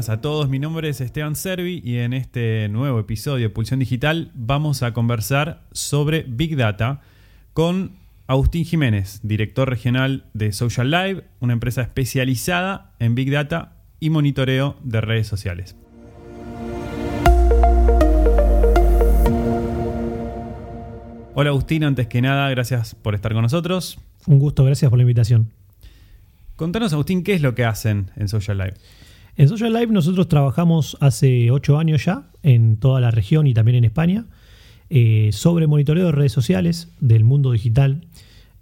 buenas a todos. Mi nombre es Esteban Servi y en este nuevo episodio de Pulsión Digital vamos a conversar sobre Big Data con Agustín Jiménez, director regional de Social Live, una empresa especializada en Big Data y monitoreo de redes sociales. Hola Agustín, antes que nada, gracias por estar con nosotros. Un gusto, gracias por la invitación. Contanos, Agustín, ¿qué es lo que hacen en Social Live? En Social Live nosotros trabajamos hace ocho años ya en toda la región y también en España eh, sobre monitoreo de redes sociales del mundo digital.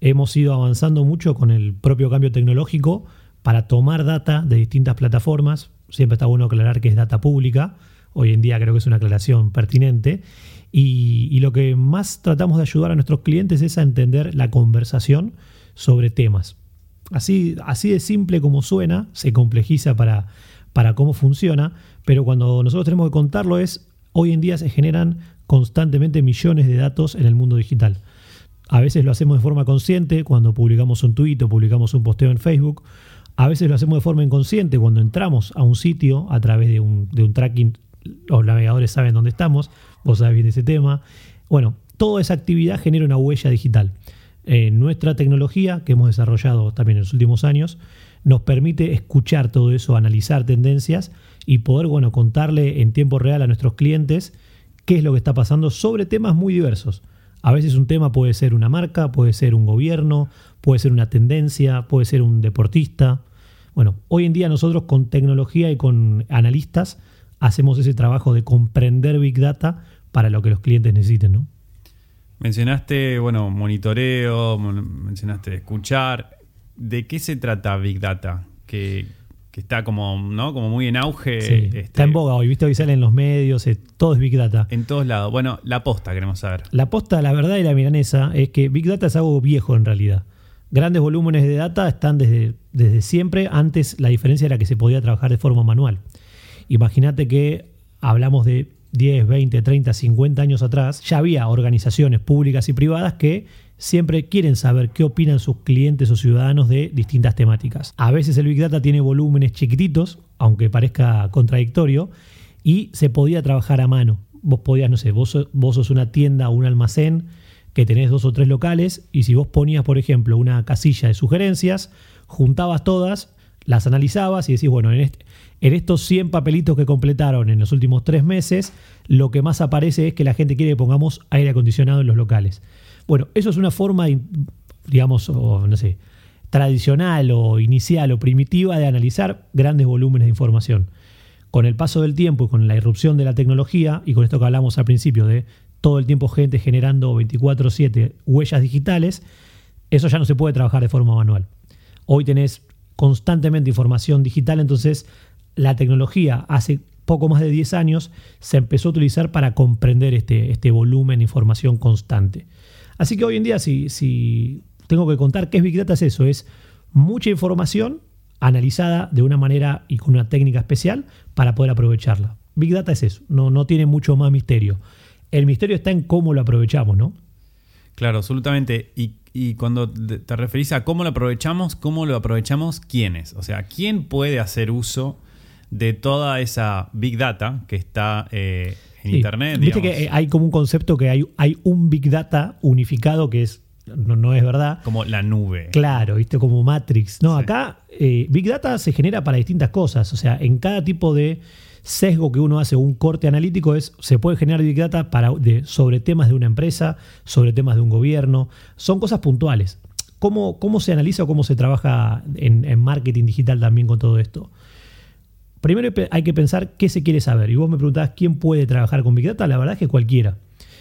Hemos ido avanzando mucho con el propio cambio tecnológico para tomar data de distintas plataformas. Siempre está bueno aclarar que es data pública. Hoy en día creo que es una aclaración pertinente. Y, y lo que más tratamos de ayudar a nuestros clientes es a entender la conversación sobre temas. Así, así de simple como suena, se complejiza para, para cómo funciona, pero cuando nosotros tenemos que contarlo es, hoy en día se generan constantemente millones de datos en el mundo digital. A veces lo hacemos de forma consciente cuando publicamos un tuit o publicamos un posteo en Facebook. A veces lo hacemos de forma inconsciente cuando entramos a un sitio a través de un, tracking. Los navegadores saben dónde estamos, vos sabés bien ese tema. Bueno, toda esa actividad genera una huella digital. Eh, nuestra tecnología, que hemos desarrollado también en los últimos años, nos permite escuchar todo eso, analizar tendencias y poder bueno, contarle en tiempo real a nuestros clientes qué es lo que está pasando sobre temas muy diversos. A veces un tema puede ser una marca, puede ser un gobierno, puede ser una tendencia, puede ser un deportista. Bueno, hoy en día nosotros con tecnología y con analistas hacemos ese trabajo de comprender Big Data para lo que los clientes necesiten, ¿no? Mencionaste, bueno, monitoreo, mencionaste escuchar. ¿De qué se trata Big Data? Que, está como, ¿no? como muy en auge. Este, está en boga hoy, viste, hoy sale en los medios, eh, todo es Big Data. En todos lados. Bueno, la posta queremos saber. La posta, la verdad y la milanesa es que Big Data es algo viejo en realidad. Grandes volúmenes de data están desde, desde siempre. Antes la diferencia era que se podía trabajar de forma manual. Imagínate que hablamos de 10, 20, 30, 50 años atrás, ya había organizaciones públicas y privadas que siempre quieren saber qué opinan sus clientes o ciudadanos de distintas temáticas. A veces el Big Data tiene volúmenes chiquititos, aunque parezca contradictorio, y se podía trabajar a mano. Vos podías, no sé, vos, vos sos una tienda o un almacén que tenés dos o tres locales, y si vos ponías, por ejemplo, una casilla de sugerencias, juntabas todas, las analizabas y decís, bueno, en, este, en estos 100 papelitos que completaron en los últimos tres meses, lo que más aparece es que la gente quiere que pongamos aire acondicionado en los locales. Bueno, eso es una forma, digamos, no sé, tradicional o inicial o primitiva de analizar grandes volúmenes de información. Con el paso del tiempo y con la irrupción de la tecnología, y con esto que hablamos al principio de todo el tiempo gente generando 24/7 huellas digitales, eso ya no se puede trabajar de forma manual. Hoy tenés constantemente información digital, entonces la tecnología hace poco más de 10 años se empezó a utilizar para comprender este, este volumen de información constante. Así que hoy en día, si, si tengo que contar qué es Big Data, es eso, es mucha información analizada de una manera y con una técnica especial para poder aprovecharla. Big Data es eso, no, no tiene mucho más misterio. El misterio está en cómo lo aprovechamos, ¿no? Claro, absolutamente. Y, y, cuando te referís a cómo lo aprovechamos, ¿cómo lo aprovechamos quiénes? O sea, ¿quién puede hacer uso de toda esa big data que está eh, en Internet. Viste que hay como un concepto que hay, hay un big data unificado que es no, es verdad. Como la nube. Claro, viste, como Matrix. No, acá eh, Big Data se genera para distintas cosas. O sea, en cada tipo de sesgo que uno hace, un corte analítico, es, se puede generar Big Data para, de, sobre temas de una empresa, sobre temas de un gobierno. Son cosas puntuales. ¿Cómo, cómo se analiza o cómo se trabaja en, en marketing digital también con todo esto? Primero hay que pensar qué se quiere saber. Y vos me preguntabas quién puede trabajar con Big Data. La verdad es que cualquiera.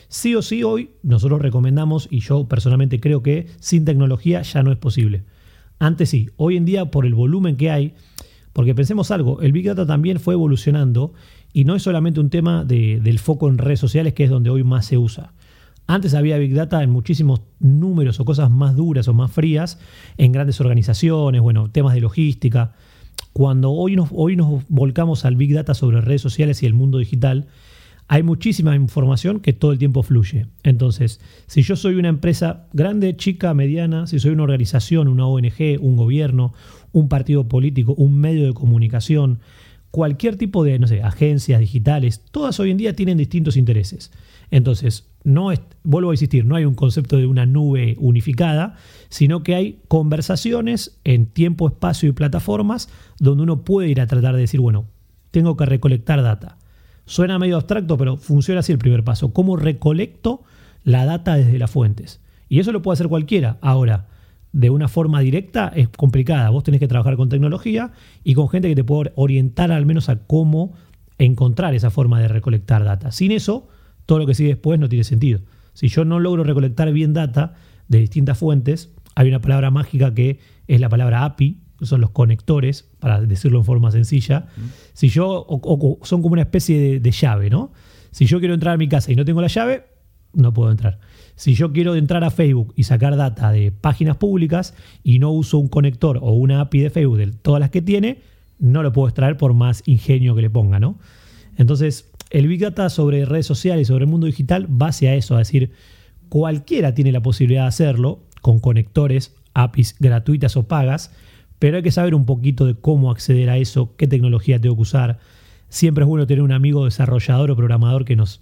Sí o sí hoy nosotros recomendamos, y yo personalmente creo que sin tecnología ya no es posible. Antes sí, hoy en día por el volumen que hay, porque pensemos algo, el Big Data también fue evolucionando y no es solamente un tema del foco en redes sociales que es donde hoy más se usa. Antes había Big Data en muchísimos números o cosas más duras o más frías, en grandes organizaciones, bueno, temas de logística. Cuando hoy nos, hoy nos volcamos al Big Data sobre redes sociales y el mundo digital, hay muchísima información que todo el tiempo fluye. Entonces, si yo soy una empresa grande, chica, mediana, si soy una organización, una ONG, un gobierno, un partido político, un medio de comunicación, cualquier tipo de, no sé, agencias digitales, todas hoy en día tienen distintos intereses. Entonces, no es, vuelvo a insistir, no hay un concepto de una nube unificada, sino que hay conversaciones en tiempo, espacio y plataformas donde uno puede ir a tratar de decir, bueno, tengo que recolectar data. Suena medio abstracto, pero funciona así el primer paso. ¿Cómo recolecto la data desde las fuentes? Y eso lo puede hacer cualquiera. Ahora, de una forma directa es complicada. Vos tenés que trabajar con tecnología y con gente que te puede orientar al menos a cómo encontrar esa forma de recolectar data. Sin eso, todo lo que sigue después no tiene sentido. Si yo no logro recolectar bien data de distintas fuentes, hay una palabra mágica que es la palabra API, que son los conectores, para decirlo en forma sencilla. Si yo, son como una especie de, de llave, ¿no? Si yo quiero entrar a mi casa y no tengo la llave, no puedo entrar. Si yo quiero entrar a Facebook y sacar data de páginas públicas y no uso un conector o una API de Facebook de todas las que tiene, no lo puedo extraer por más ingenio que le ponga, ¿no? Entonces, el Big Data sobre redes sociales, sobre el mundo digital, va hacia eso, a decir, cualquiera tiene la posibilidad de hacerlo con conectores, APIs gratuitas o pagas, pero hay que saber un poquito de cómo acceder a eso, qué tecnología tengo que usar. Siempre es bueno tener un amigo desarrollador o programador que nos,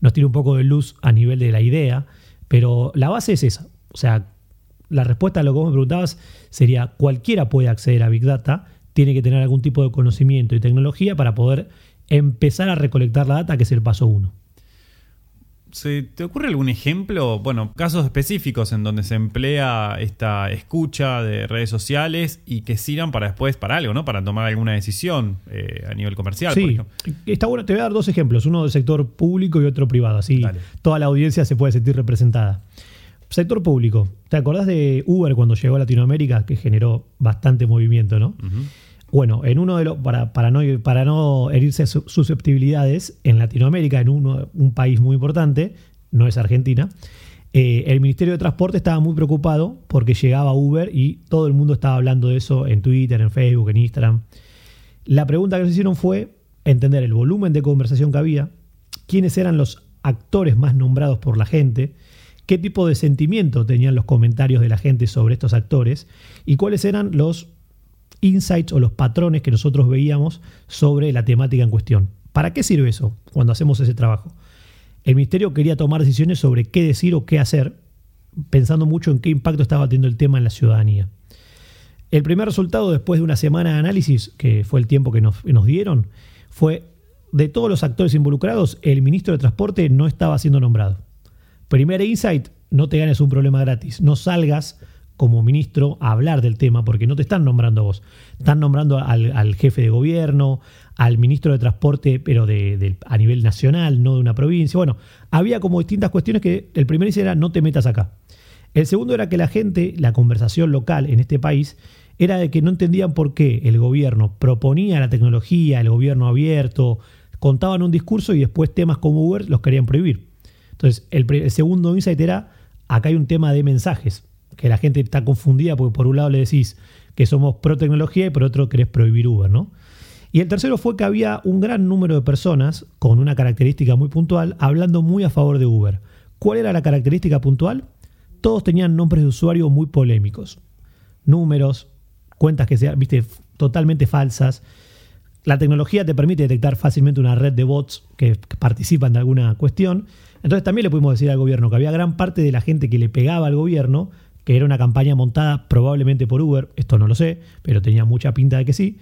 nos tire un poco de luz a nivel de la idea pero la base es esa. O sea, la respuesta a lo que vos me preguntabas sería, cualquiera puede acceder a Big Data, tiene que tener algún tipo de conocimiento y tecnología para poder empezar a recolectar la data, que es el paso uno. ¿Se te ocurre algún ejemplo? Bueno, casos específicos en donde se emplea esta escucha de redes sociales y que sirvan para después para algo, ¿no? Para tomar alguna decisión eh, a nivel comercial. Sí, está bueno. Te voy a dar dos ejemplos, uno del sector público y otro privado. Así toda la audiencia se puede sentir representada. Sector público. ¿Te acordás de Uber cuando llegó a Latinoamérica? Que generó bastante movimiento, ¿no? Bueno, en uno de los, para, para, no, para no herirse susceptibilidades, en Latinoamérica, en uno, un país muy importante, no es Argentina, eh, el Ministerio de Transporte estaba muy preocupado porque llegaba Uber y todo el mundo estaba hablando de eso en Twitter, en Facebook, en Instagram. La pregunta que nos hicieron fue entender el volumen de conversación que había, quiénes eran los actores más nombrados por la gente, qué tipo de sentimiento tenían los comentarios de la gente sobre estos actores y cuáles eran los insights o los patrones que nosotros veíamos sobre la temática en cuestión. ¿Para qué sirve eso cuando hacemos ese trabajo? El ministerio quería tomar decisiones sobre qué decir o qué hacer, pensando mucho en qué impacto estaba teniendo el tema en la ciudadanía. El primer resultado, después de una semana de análisis, que fue el tiempo que nos, nos dieron, fue de todos los actores involucrados, el ministro de Transporte no estaba siendo nombrado. Primer insight, no te ganes un problema gratis, no salgas como ministro a hablar del tema, porque no te están nombrando vos, están nombrando al, jefe de gobierno, al ministro de Transporte, pero de, a nivel nacional, no de una provincia. Bueno, había como distintas cuestiones que el primer era no te metas acá. El segundo era que la gente, la conversación local en este país, era de que no entendían por qué el gobierno proponía la tecnología, el gobierno abierto, contaban un discurso y después temas como Uber los querían prohibir. Entonces, el, el segundo insight era, acá hay un tema de mensajes que la gente está confundida porque por un lado le decís que somos pro tecnología y por otro querés prohibir Uber, ¿no? Y el tercero fue que había un gran número de personas con una característica muy puntual hablando muy a favor de Uber. ¿Cuál era la característica puntual? Todos tenían nombres de usuario muy polémicos. Números, cuentas que sean, viste, totalmente falsas. La tecnología te permite detectar fácilmente una red de bots que participan de alguna cuestión. Entonces también le pudimos decir al gobierno que había gran parte de la gente que le pegaba al gobierno que era una campaña montada probablemente por Uber, esto no lo sé, pero tenía mucha pinta de que sí,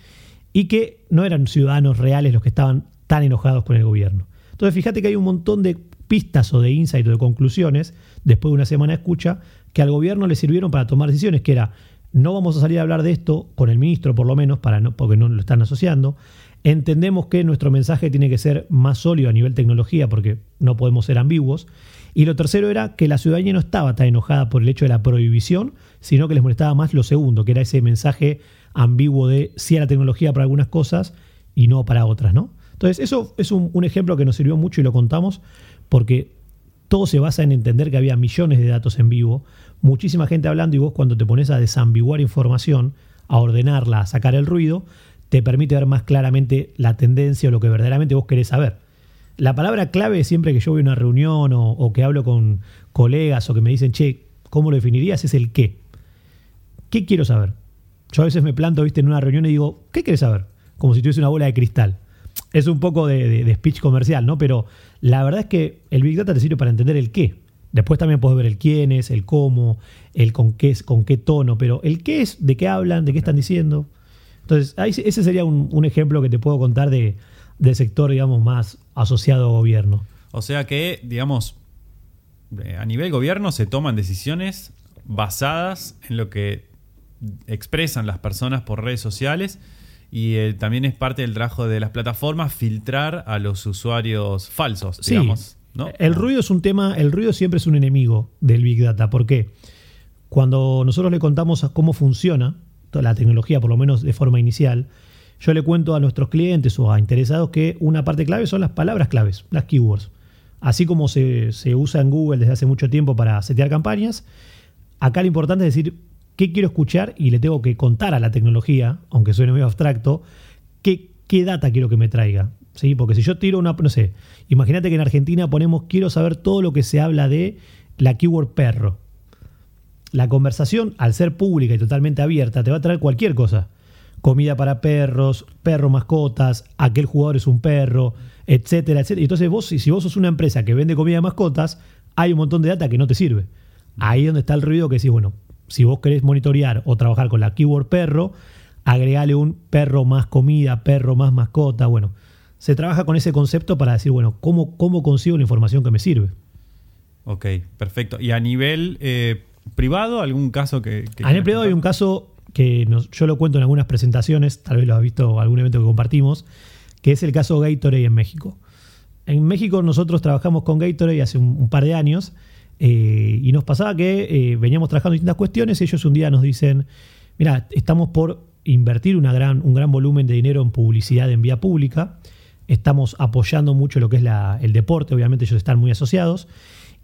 y que no eran ciudadanos reales los que estaban tan enojados con el gobierno. Entonces fíjate que hay un montón de pistas o de insights o de conclusiones, después de una semana de escucha, que al gobierno le sirvieron para tomar decisiones, que era, no vamos a salir a hablar de esto con el ministro por lo menos, para no, porque no lo están asociando, entendemos que nuestro mensaje tiene que ser más sólido a nivel tecnología, porque no podemos ser ambiguos, y lo tercero era que la ciudadanía no estaba tan enojada por el hecho de la prohibición, sino que les molestaba más lo segundo, que era ese mensaje ambiguo de sí a la tecnología para algunas cosas y no para otras, ¿no? Entonces, eso es un, un ejemplo que nos sirvió mucho y lo contamos porque todo se basa en entender que había millones de datos en vivo, muchísima gente hablando y vos cuando te pones a desambiguar información, a ordenarla, a sacar el ruido, te permite ver más claramente la tendencia o lo que verdaderamente vos querés saber. La palabra clave siempre que yo voy a una reunión o, que hablo con colegas o que me dicen, che, ¿cómo lo definirías? Es el qué. ¿Qué quiero saber? Yo a veces me planto, viste, en una reunión y digo, ¿qué quieres saber? como si tuviese una bola de cristal. Es un poco de, speech comercial, ¿no? Pero la verdad es que el Big Data te sirve para entender el qué. Después también puedes ver el quién es, el cómo, el con qué, es, con qué tono, pero el qué es, de qué hablan, de qué están diciendo. Entonces, ahí, ese sería un, ejemplo que te puedo contar de, del sector, digamos, más asociado a gobierno. O sea que, digamos, eh, a nivel gobierno se toman decisiones basadas en lo que expresan las personas por redes sociales y eh, también es parte del trabajo de las plataformas filtrar a los usuarios falsos, digamos. El ruido es un tema, el ruido siempre es un enemigo del Big Data. ¿Por qué? Cuando nosotros le contamos cómo funciona toda la tecnología, por lo menos de forma inicial, yo le cuento a nuestros clientes o a interesados que una parte clave son las palabras claves, las keywords. Así como se, usa en Google desde hace mucho tiempo para setear campañas, acá lo importante es decir qué quiero escuchar y le tengo que contar a la tecnología, aunque suene medio abstracto, qué, qué data quiero que me traiga. ¿sí? Porque si yo tiro una, no sé, imagínate que en Argentina ponemos quiero saber todo lo que se habla de la keyword perro. La conversación, al ser pública y totalmente abierta, te va a traer cualquier cosa. Comida para perros, perro mascotas, aquel jugador es un perro, etcétera, etcétera. Y entonces vos, si vos sos una empresa que vende comida de mascotas, hay un montón de data que no te sirve. Ahí es donde está el ruido que decís, bueno, si vos querés monitorear o trabajar con la keyword perro, agregale un perro más comida, perro más mascota, bueno se trabaja con ese concepto para decir, bueno, ¿cómo, cómo consigo la información que me sirve? Ok, perfecto. ¿Y a nivel eh, privado, algún caso que... a nivel privado hay un caso que yo lo cuento en algunas presentaciones, tal vez lo has visto en algún evento que compartimos, que es el caso Gatorade en México. En México nosotros trabajamos con Gatorade hace un, par de años eh, y nos pasaba que eh, veníamos trabajando distintas cuestiones y ellos un día nos dicen, mira, estamos por invertir gran, un gran volumen de dinero en publicidad en vía pública estamos apoyando mucho lo que es el deporte, obviamente ellos están muy asociados,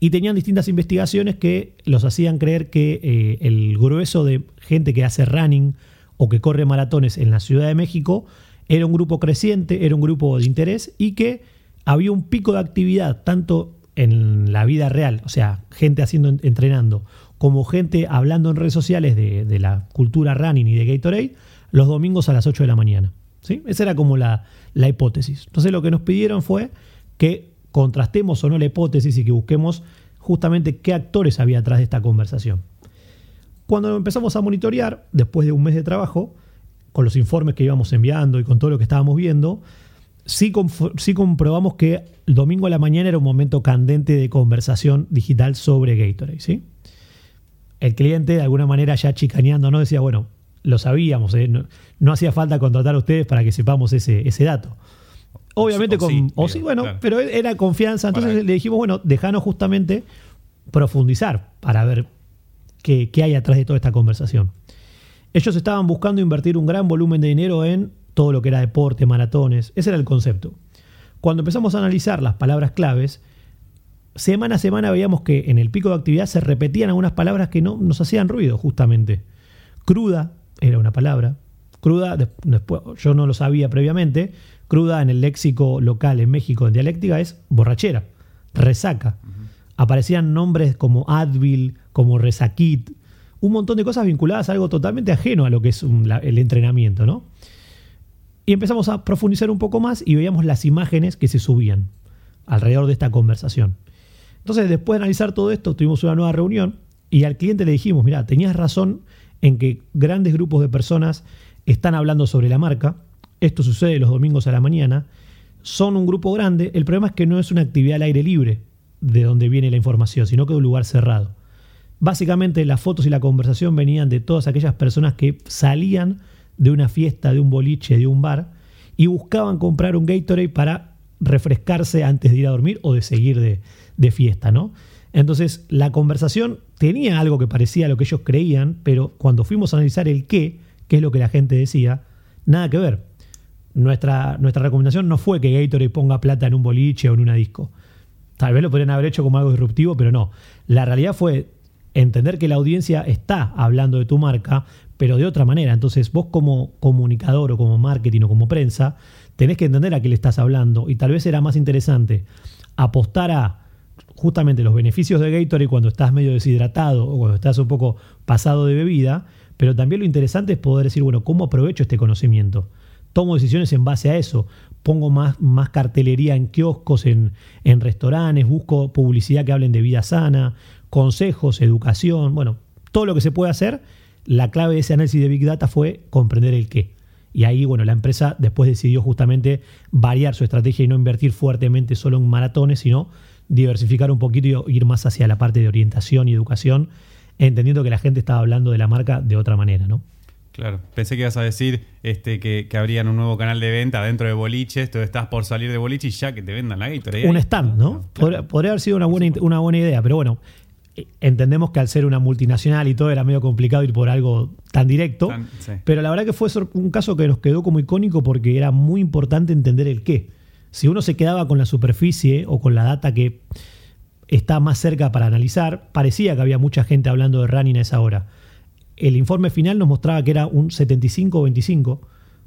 y tenían distintas investigaciones que los hacían creer que eh, el grueso de gente que hace running o que corre maratones en la Ciudad de México era un grupo creciente, era un grupo de interés y que había un pico de actividad tanto en la vida real, o sea, gente haciendo, entrenando, como gente hablando en redes sociales de, la cultura running y de Gatorade los domingos a las 8 de la mañana. ¿sí? Esa era como la, la hipótesis. Entonces lo que nos pidieron fue que contrastemos o no la hipótesis y que busquemos justamente qué actores había atrás de esta conversación. Cuando empezamos a monitorear, después de un mes de trabajo, con los informes que íbamos enviando y con todo lo que estábamos viendo, sí, comprobamos que el domingo a la mañana era un momento candente de conversación digital sobre Gatorade. ¿sí? El cliente, de alguna manera, ya chicaneando, ¿no? decía, bueno, lo sabíamos, ¿eh? no, hacía falta contratar a ustedes para que sepamos ese dato. Obviamente con... o sí, bueno, pero era confianza. Entonces le dijimos, bueno, déjanos justamente profundizar para ver qué, qué hay atrás de toda esta conversación. Ellos estaban buscando invertir un gran volumen de dinero en todo lo que era deporte, maratones. Ese era el concepto. Cuando empezamos a analizar las palabras claves, semana a semana veíamos que en el pico de actividad se repetían algunas palabras que no nos hacían ruido, justamente. Cruda, era una palabra. Cruda, después, yo no lo sabía previamente, cruda en el léxico local en México en dialéctica es borrachera, resaca. Aparecían nombres como Advil, como Resaquit, un montón de cosas vinculadas a algo totalmente ajeno a lo que es el entrenamiento, ¿no? Y empezamos a profundizar un poco más y veíamos las imágenes que se subían alrededor de esta conversación. Entonces, después de analizar todo esto, tuvimos una nueva reunión y al cliente le dijimos, mira, tenías razón en que grandes grupos de personas están hablando sobre la marca. Esto sucede los domingos a la mañana. Son un grupo grande. El problema es que no es una actividad al aire libre de donde viene la información, sino que de un lugar cerrado. Básicamente las fotos y la conversación venían de todas aquellas personas que salían de una fiesta, de un boliche, de un bar y buscaban comprar un Gatorade para refrescarse antes de ir a dormir o de seguir de, fiesta, ¿no? Entonces, la conversación tenía algo que parecía a lo que ellos creían, pero cuando fuimos a analizar el qué, qué es lo que la gente decía, nada que ver. Nuestra, nuestra recomendación no fue que Gatorade ponga plata en un boliche o en una disco. Tal vez lo podrían haber hecho como algo disruptivo, pero no. La realidad fue entender que la audiencia está hablando de tu marca, pero de otra manera. Entonces, vos como comunicador o como marketing o como prensa, tenés que entender a qué le estás hablando. Y tal vez era más interesante apostar a justamente los beneficios de Gatorade cuando estás medio deshidratado o cuando estás un poco pasado de bebida, pero también lo interesante es poder decir, bueno, ¿cómo aprovecho este conocimiento? Tomo decisiones en base a eso. Pongo más, más cartelería en kioscos, en, en restaurantes, busco publicidad que hablen de vida sana, consejos, educación, bueno, todo lo que se puede hacer. La clave de ese análisis de Big Data fue comprender el qué. Y ahí, bueno, la empresa después decidió justamente variar su estrategia y no invertir fuertemente solo en maratones, sino diversificar un poquito y ir más hacia la parte de orientación y educación, entendiendo que la gente estaba hablando de la marca de otra manera, ¿no? Claro, pensé que ibas a decir este, que, que abrían un nuevo canal de venta dentro de boliches, tú estás por salir de boliche y ya que te vendan la Gatorade. Un stand, ¿no? Podría, podría, haber sido una buena, una buena idea, pero bueno, entendemos que al ser una multinacional y todo era medio complicado ir por algo tan directo, pero la verdad que fue un caso que nos quedó como icónico porque era muy importante entender el qué. Si uno se quedaba con la superficie o con la data que está más cerca para analizar, parecía que había mucha gente hablando de running a esa hora. El informe final nos mostraba que era un 75-25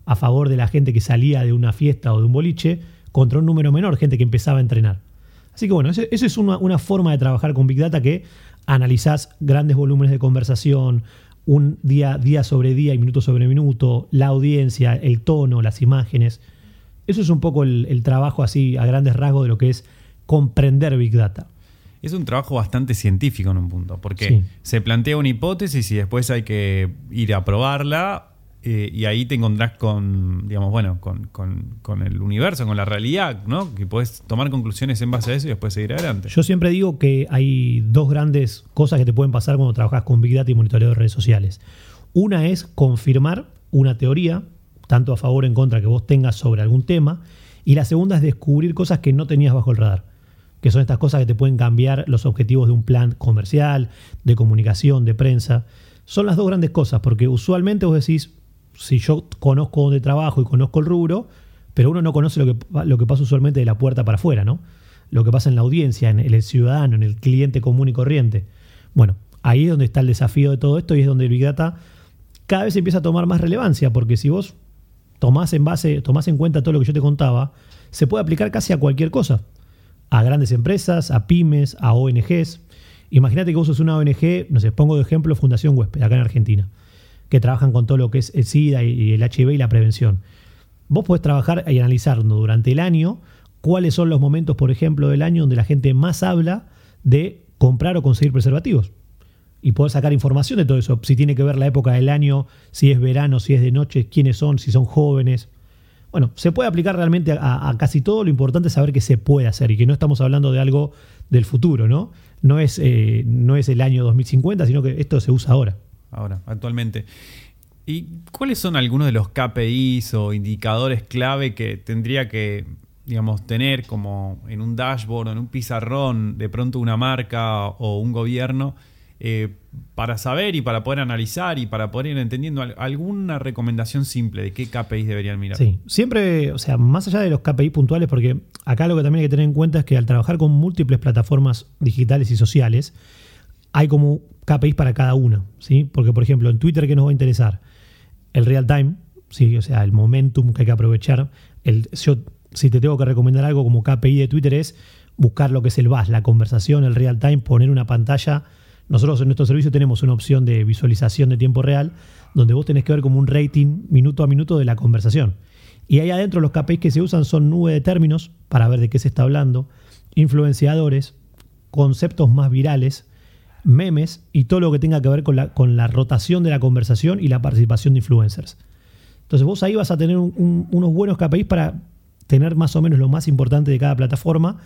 a favor de la gente que salía de una fiesta o de un boliche contra un número menor, gente que empezaba a entrenar. Así que bueno, eso, es una, forma de trabajar con Big Data que analizás grandes volúmenes de conversación, un día, día sobre día y minuto sobre minuto, la audiencia, el tono, las imágenes. Eso es un poco el, trabajo así a grandes rasgos de lo que es comprender Big Data. Es un trabajo bastante científico en un punto, porque se plantea una hipótesis y después hay que ir a probarla eh, y ahí te encontrás con, digamos, bueno, con, el universo, con la realidad, ¿no? Que puedes tomar conclusiones en base a eso y después seguir adelante. Yo siempre digo que hay dos grandes cosas que te pueden pasar cuando trabajas con Big Data y monitoreo de redes sociales. Una es confirmar una teoría, tanto a favor o en contra que vos tengas sobre algún tema, y la segunda es descubrir cosas que no tenías bajo el radar, que son estas cosas que te pueden cambiar los objetivos de un plan comercial, de comunicación, de prensa. Son las dos grandes cosas, porque usualmente vos decís, si yo conozco dónde trabajo y conozco el rubro, pero uno no conoce lo que, lo que pasa usualmente de la puerta para afuera, ¿no? Lo que pasa en la audiencia, en el ciudadano, en el cliente común y corriente. Bueno, ahí es donde está el desafío de todo esto y es donde el Big Data cada vez empieza a tomar más relevancia, porque si vos tomás en base, tomás en cuenta todo lo que yo te contaba, se puede aplicar casi a cualquier cosa. A grandes empresas, a pymes, a ONGs. Imagínate que vos sos una ONG, no sé, pongo de ejemplo Fundación Huésped, acá en Argentina que trabajan con todo lo que es el SIDA y el HIV y la prevención. Vos podés trabajar y analizar durante el año cuáles son los momentos, por ejemplo, del año donde la gente más habla de comprar o conseguir preservativos. Y poder sacar información de todo eso, si tiene que ver la época del año, si es verano, si es de noche, quiénes son, si son jóvenes. Bueno, se puede aplicar realmente a, casi todo, lo importante es saber que se puede hacer y que no estamos hablando de algo del futuro, ¿no? No es, eh, no es el año 2050, sino que esto se usa ahora ahora, actualmente. ¿Y cuáles son algunos de los KPIs o indicadores clave que tendría que, digamos, tener como en un dashboard o en un pizarrón de pronto una marca o un gobierno eh, para saber y para poder analizar y para poder ir entendiendo alguna recomendación simple de qué KPIs deberían mirar? Sí, siempre, o sea, más allá de los KPIs puntuales, porque acá lo que también hay que tener en cuenta es que al trabajar con múltiples plataformas digitales y sociales, hay como KPIs para cada una, ¿sí? Porque, por ejemplo, en Twitter, ¿qué nos va a interesar? El real time, ¿sí? O sea, el momentum que hay que aprovechar. El, si te tengo que recomendar algo como KPI de Twitter es buscar lo que es el VAS, la conversación, el real time, poner una pantalla. Nosotros en nuestro servicio tenemos una opción de visualización de tiempo real, donde vos tenés que ver como un rating minuto a minuto de la conversación. Y ahí adentro los KPIs que se usan son nube de términos para ver de qué se está hablando, influenciadores, conceptos más virales, memes y todo lo que tenga que ver con la, con la rotación de la conversación y la participación de influencers. Entonces vos ahí vas a tener unos buenos KPIs para tener más o menos lo más importante de cada plataforma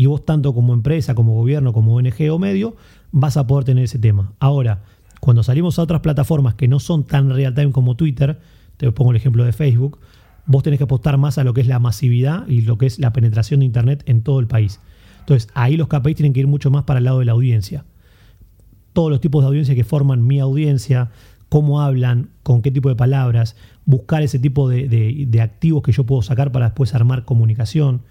y vos tanto como empresa, como gobierno, como ONG o medio, vas a poder tener ese tema. Ahora, cuando salimos a otras plataformas que no son tan real time como Twitter, te pongo el ejemplo de Facebook, vos tenés que apostar más a lo que es la masividad y lo que es la penetración de Internet en todo el país. Entonces ahí los KPIs tienen que ir mucho más para el lado de la audiencia todos los tipos de audiencia que forman mi audiencia, cómo hablan, con qué tipo de palabras, buscar ese tipo de, activos que yo puedo sacar para después armar comunicación.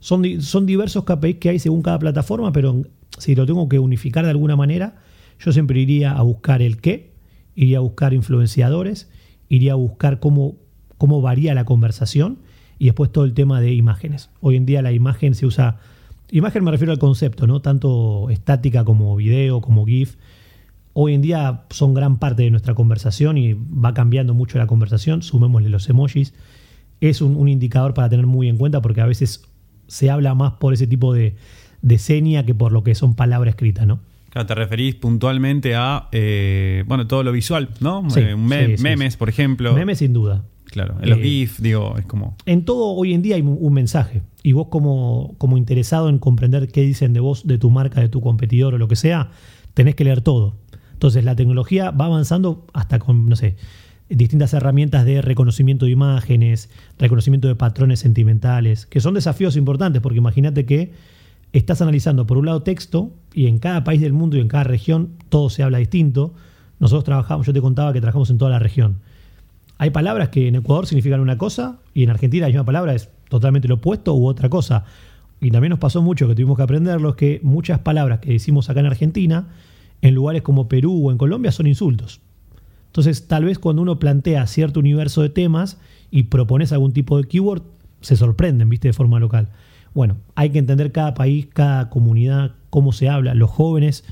Son, son diversos KPIs que hay según cada plataforma, pero si lo tengo que unificar de alguna manera, yo siempre iría a buscar el qué, iría a buscar influenciadores, iría a buscar cómo, cómo varía la conversación y después todo el tema de imágenes. Hoy en día la imagen se usa Imagen me refiero al concepto, ¿no? Tanto estática como video, como GIF. Hoy en día son gran parte de nuestra conversación y va cambiando mucho la conversación. Sumémosle los emojis. es un, un indicador para tener muy en cuenta porque a veces se habla más por ese tipo de, de seña que por lo que son palabras escritas, ¿no? Claro, te referís puntualmente a, eh, bueno, todo lo visual, ¿no? Sí, Eh, me- sí, sí, memes, por ejemplo. Memes sin duda. Claro, en los Eh, GIF, digo, es como... En todo hoy en día hay un, un mensaje y vos como, como interesado en comprender qué dicen de vos, de tu marca, de tu competidor o lo que sea, tenés que leer todo. Entonces la tecnología va avanzando hasta con, no sé, distintas herramientas de reconocimiento de imágenes, reconocimiento de patrones sentimentales, que son desafíos importantes porque imagínate que estás analizando por un lado texto y en cada país del mundo y en cada región todo se habla distinto. Nosotros trabajamos, yo te contaba que trabajamos en toda la región. Hay palabras que en Ecuador significan una cosa y en Argentina la misma palabra es totalmente lo opuesto u otra cosa. Y también nos pasó mucho que tuvimos que aprenderlo, es que muchas palabras que decimos acá en Argentina, en lugares como Perú o en Colombia, son insultos. Entonces, tal vez cuando uno plantea cierto universo de temas y propones algún tipo de keyword, se sorprenden, viste, de forma local. Bueno, hay que entender cada país, cada comunidad, cómo se habla. Los jóvenes,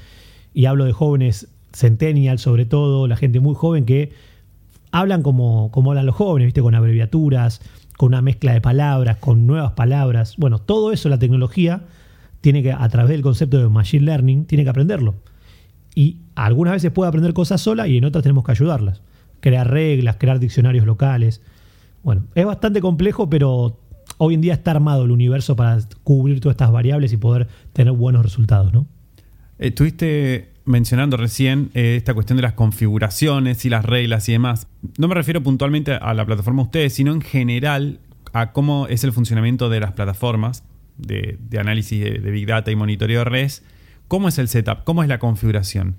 y hablo de jóvenes centennial sobre todo, la gente muy joven que hablan como, como hablan los jóvenes, ¿viste? Con abreviaturas, con una mezcla de palabras, con nuevas palabras. Bueno, todo eso la tecnología tiene que, a través del concepto de machine learning, tiene que aprenderlo. Y algunas veces puede aprender cosas sola y en otras tenemos que ayudarlas. Crear reglas, crear diccionarios locales. Bueno, es bastante complejo, pero hoy en día está armado el universo para cubrir todas estas variables y poder tener buenos resultados, ¿no? Estuviste mencionando recién eh, esta cuestión de las configuraciones y las reglas y demás. No me refiero puntualmente a la plataforma de ustedes, sino en general a cómo es el funcionamiento de las plataformas de, de análisis de, de Big Data y monitoreo de redes. ¿Cómo es el setup? ¿Cómo es la configuración?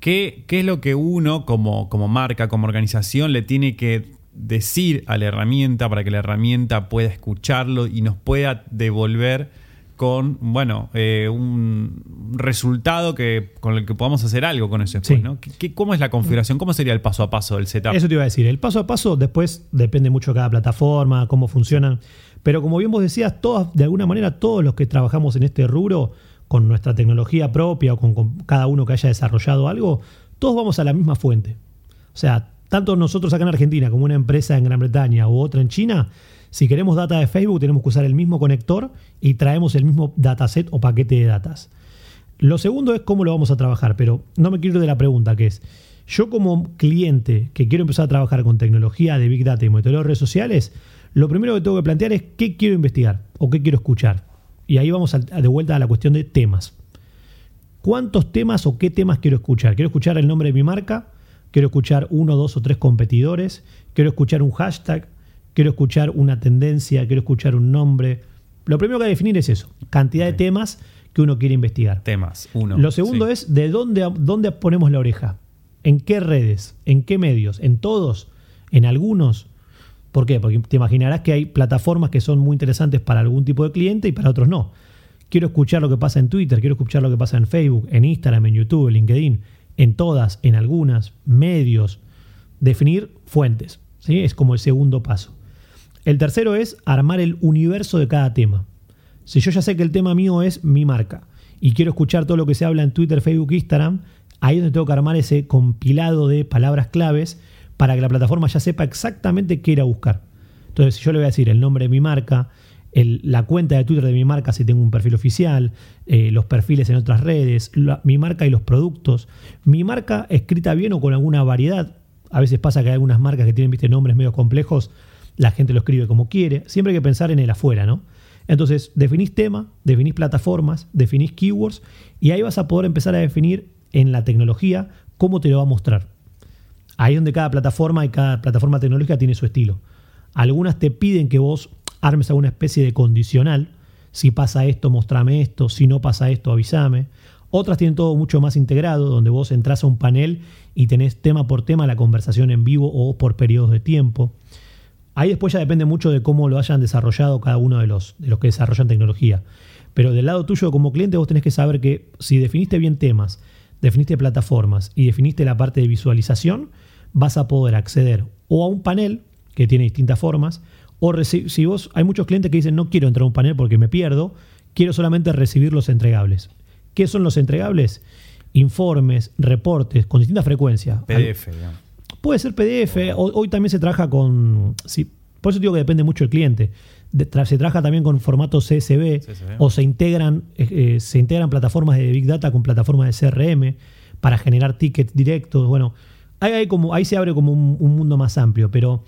¿Qué, qué es lo que uno como, como marca, como organización le tiene que decir a la herramienta para que la herramienta pueda escucharlo y nos pueda devolver con, bueno, eh, un resultado que, con el que podamos hacer algo con eso después, Sí. ¿no? ¿Qué- qué- ¿Cómo es la configuración? ¿Cómo sería el paso a paso del setup? Eso te iba a decir. El paso a paso después depende mucho de cada plataforma, cómo funcionan. Pero como bien vos decías, todas, de alguna manera, todos los que trabajamos en este rubro, con nuestra tecnología propia o con, cada uno que haya desarrollado algo, todos vamos a la misma fuente. O sea, tanto nosotros acá en Argentina como una empresa en Gran Bretaña u otra en China, si queremos data de Facebook tenemos que usar el mismo conector y traemos el mismo dataset o paquete de datas. Lo segundo es cómo lo vamos a trabajar, pero no me quiero ir de la pregunta que es, yo como cliente que quiero empezar a trabajar con tecnología de Big Data y monitoreo de redes sociales, lo primero que tengo que plantear es qué quiero investigar o qué quiero escuchar. Y ahí vamos a- de vuelta a la cuestión de temas. ¿Cuántos temas o qué temas quiero escuchar? ¿Quiero escuchar el nombre de mi marca? ¿Quiero escuchar uno, dos o tres competidores? ¿Quiero escuchar un hashtag? ¿Quiero escuchar una tendencia? ¿Quiero escuchar un nombre? Lo primero que hay que definir es eso, cantidad de temas que uno quiere investigar. Temas, uno. Lo segundo sí. es de dónde, dónde ponemos la oreja. ¿En qué redes? ¿En qué medios? ¿En todos? ¿En algunos? ¿Por qué? Porque te imaginarás que hay plataformas que son muy interesantes para algún tipo de cliente y para otros no. Quiero escuchar lo que pasa en Twitter, quiero escuchar lo que pasa en Facebook, en Instagram, en YouTube, en LinkedIn, en todas, en algunas, medios. Definir fuentes. ¿sí? Es como el segundo paso. El tercero es armar el universo de cada tema. Si yo ya sé que el tema mío es mi marca y quiero escuchar todo lo que se habla en Twitter, Facebook, Instagram, ahí es donde tengo que armar ese compilado de palabras claves para que la plataforma ya sepa exactamente qué ir a buscar. Entonces, yo le voy a decir el nombre de mi marca, la cuenta de Twitter de mi marca si tengo un perfil oficial, eh, los perfiles en otras redes, mi marca y los productos, mi marca escrita bien o con alguna variedad. A veces pasa que hay algunas marcas que tienen ¿viste, nombres medio complejos, la gente lo escribe como quiere. Siempre hay que pensar en el afuera, ¿no? Entonces, definís tema, definís plataformas, definís keywords y ahí vas a poder empezar a definir en la tecnología cómo te lo va a mostrar. Ahí es donde cada plataforma y cada plataforma tecnológica tiene su estilo. Algunas te piden que vos armes alguna especie de condicional. Si pasa esto, mostrame esto. Si no pasa esto, avísame. Otras tienen todo mucho más integrado, donde vos entras a un panel y tenés tema por tema la conversación en vivo o por periodos de tiempo. Ahí después ya depende mucho de cómo lo hayan desarrollado cada uno de los, de los que desarrollan tecnología. Pero del lado tuyo como cliente vos tenés que saber que si definiste bien temas, definiste plataformas y definiste la parte de visualización, vas a poder acceder o a un panel que tiene distintas formas, o si vos, hay muchos clientes que dicen no quiero entrar a un panel porque me pierdo, quiero solamente recibir los entregables. ¿Qué son los entregables? Informes, reportes con distinta frecuencia. PDF, digamos. Puede ser PDF. Hoy, hoy también se trabaja con. sí, Por eso digo que depende mucho del cliente. Se trabaja también con formatos CSV, o se integran, eh, eh, se integran plataformas de Big Data con plataformas de CRM para generar tickets directos. Bueno, ahí, como, ahí se abre como un, mundo más amplio, pero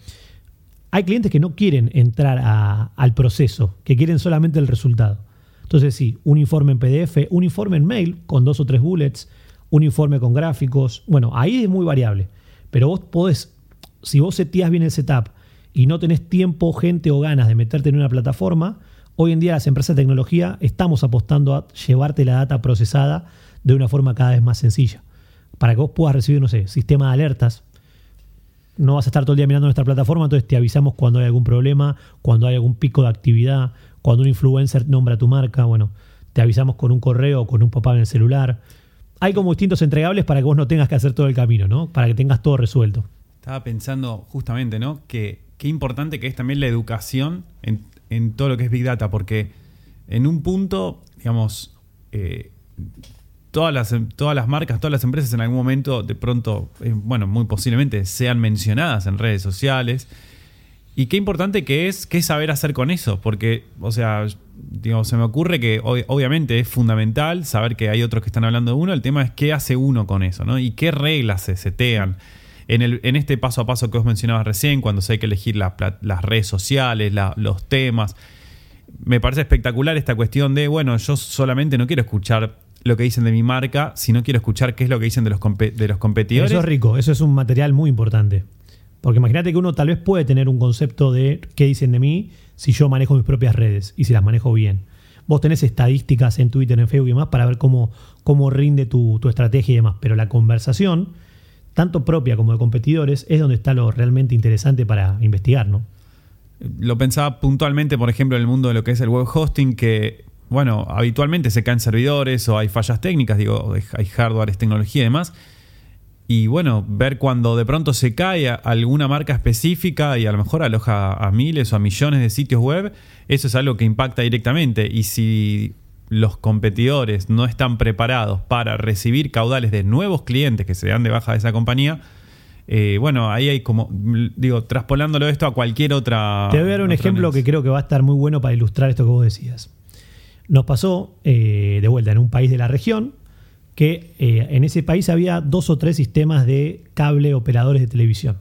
hay clientes que no quieren entrar al proceso, que quieren solamente el resultado. Entonces sí, un informe en PDF, un informe en mail con dos o tres bullets, un informe con gráficos. Bueno, ahí es muy variable. Pero vos podés, si vos setías bien el setup y no tenés tiempo, gente o ganas de meterte en una plataforma, hoy en día las empresas de tecnología estamos apostando a llevarte la data procesada de una forma cada vez más sencilla. Para que vos puedas recibir, no sé, sistema de alertas. No vas a estar todo el día mirando nuestra plataforma, entonces te avisamos cuando hay algún problema, cuando hay algún pico de actividad, cuando un influencer nombra tu marca, bueno, te avisamos con un correo o con un pop-up en el celular. Hay como distintos entregables para que vos no tengas que hacer todo el camino, ¿no? Para que tengas todo resuelto. Estaba pensando justamente, ¿no? Que qué importante que es también la educación en, todo lo que es Big Data, porque en un punto, digamos, eh, todas, las, todas las marcas, todas las empresas en algún momento, de pronto, eh, bueno, muy posiblemente sean mencionadas en redes sociales y qué importante que es, qué saber hacer con eso, porque, o sea, digo, se me ocurre que obviamente es fundamental saber que hay otros que están hablando de uno, el tema es qué hace uno con eso, ¿no? Y qué reglas se setean. En, el, en este paso a paso que os mencionabas recién, cuando se hay que elegir las redes sociales, los temas, me parece espectacular esta cuestión de, bueno, yo solamente no quiero escuchar lo que dicen de mi marca, sino quiero escuchar qué es lo que dicen de los, de los competidores. Eso es rico, eso es un material muy importante. Porque imagínate que uno tal vez puede tener un concepto de qué dicen de mí si yo manejo mis propias redes y si las manejo bien. Vos tenés estadísticas en Twitter, en Facebook y demás para ver cómo, cómo rinde tu, estrategia y demás. Pero la conversación, tanto propia como de competidores, es donde está lo realmente interesante para investigar, ¿no? Lo pensaba puntualmente, por ejemplo, en el mundo de lo que es el web hosting, que, bueno, habitualmente se caen servidores o hay fallas técnicas, digo, hay hardware, es tecnología y demás y bueno, ver cuando de pronto se cae alguna marca específica y a lo mejor aloja a miles o a millones de sitios web, eso es algo que impacta directamente. Y si los competidores no están preparados para recibir caudales de nuevos clientes que se dan de baja de esa compañía, eh, bueno, ahí hay como, digo, traspolándolo esto a cualquier otra. Te voy a dar un ejemplo que creo que va a estar muy bueno para ilustrar esto que vos decías. Nos pasó eh, de vuelta en un país de la región, que eh, en ese país había dos o tres sistemas de cable operadores de televisión.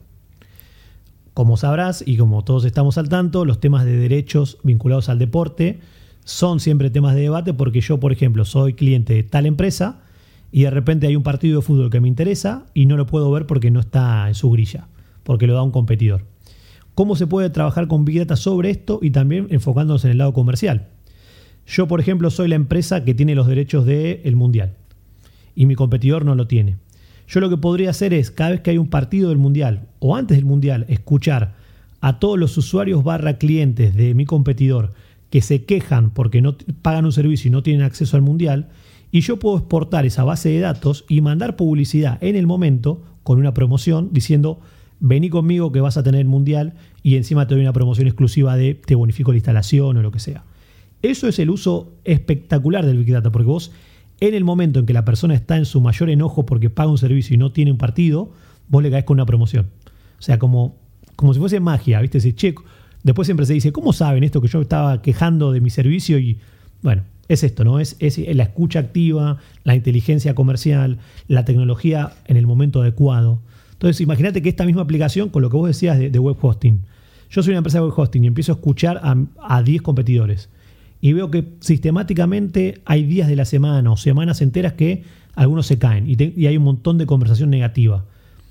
Como sabrás y como todos estamos al tanto, los temas de derechos vinculados al deporte son siempre temas de debate porque yo, por ejemplo, soy cliente de tal empresa y de repente hay un partido de fútbol que me interesa y no lo puedo ver porque no está en su grilla, porque lo da un competidor. ¿Cómo se puede trabajar con Big Data sobre esto y también enfocándonos en el lado comercial? Yo, por ejemplo, soy la empresa que tiene los derechos del Mundial y mi competidor no lo tiene. Yo lo que podría hacer es, cada vez que hay un partido del Mundial o antes del Mundial, escuchar a todos los usuarios barra clientes de mi competidor que se quejan porque no pagan un servicio y no tienen acceso al Mundial, y yo puedo exportar esa base de datos y mandar publicidad en el momento con una promoción diciendo, vení conmigo que vas a tener el Mundial y encima te doy una promoción exclusiva de te bonifico la instalación o lo que sea. Eso es el uso espectacular del Big Data, porque vos en el momento en que la persona está en su mayor enojo porque paga un servicio y no tiene un partido, vos le caes con una promoción. O sea, como, como si fuese magia, ¿viste? Ese checo. Después siempre se dice, ¿cómo saben esto que yo estaba quejando de mi servicio? Y bueno, es esto, ¿no? Es, es la escucha activa, la inteligencia comercial, la tecnología en el momento adecuado. Entonces, imagínate que esta misma aplicación, con lo que vos decías de, web hosting, yo soy una empresa de web hosting y empiezo a escuchar a, a 10 competidores y veo que sistemáticamente hay días de la semana o semanas enteras que algunos se caen y, hay un montón de conversación negativa.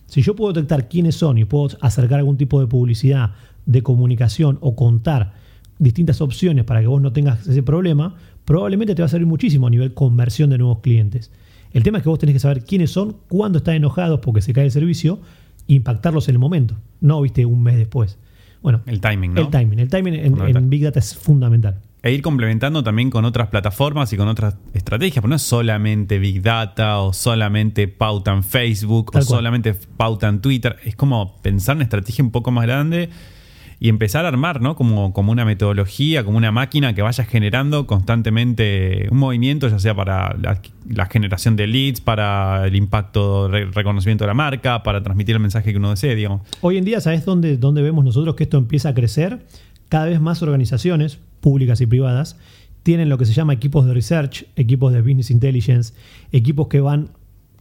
Si yo puedo detectar quiénes son y puedo acercar algún tipo de publicidad, de comunicación o contar distintas opciones para que vos no tengas ese problema, probablemente te va a servir muchísimo a nivel conversión de nuevos clientes. El tema es que vos tenés que saber quiénes son, cuándo están enojados porque se cae el servicio, impactarlos en el momento, no viste un mes después. Bueno, el timing, ¿no? El timing, el timing en Big Data es fundamental e ir complementando también con otras plataformas y con otras estrategias, porque no es solamente Big Data o solamente pauta en Facebook o solamente pauta en Twitter, es como pensar en una estrategia un poco más grande y empezar a armar, ¿no? Como, como una metodología, como una máquina que vaya generando constantemente un movimiento, ya sea para la, generación de leads, para el impacto, reconocimiento de la marca, para transmitir el mensaje que uno desee, digamos. Hoy en día, ¿sabes dónde, dónde vemos nosotros que esto empieza a crecer? Cada vez más organizaciones, públicas y privadas, tienen lo que se llama equipos de research, equipos de business intelligence, equipos que van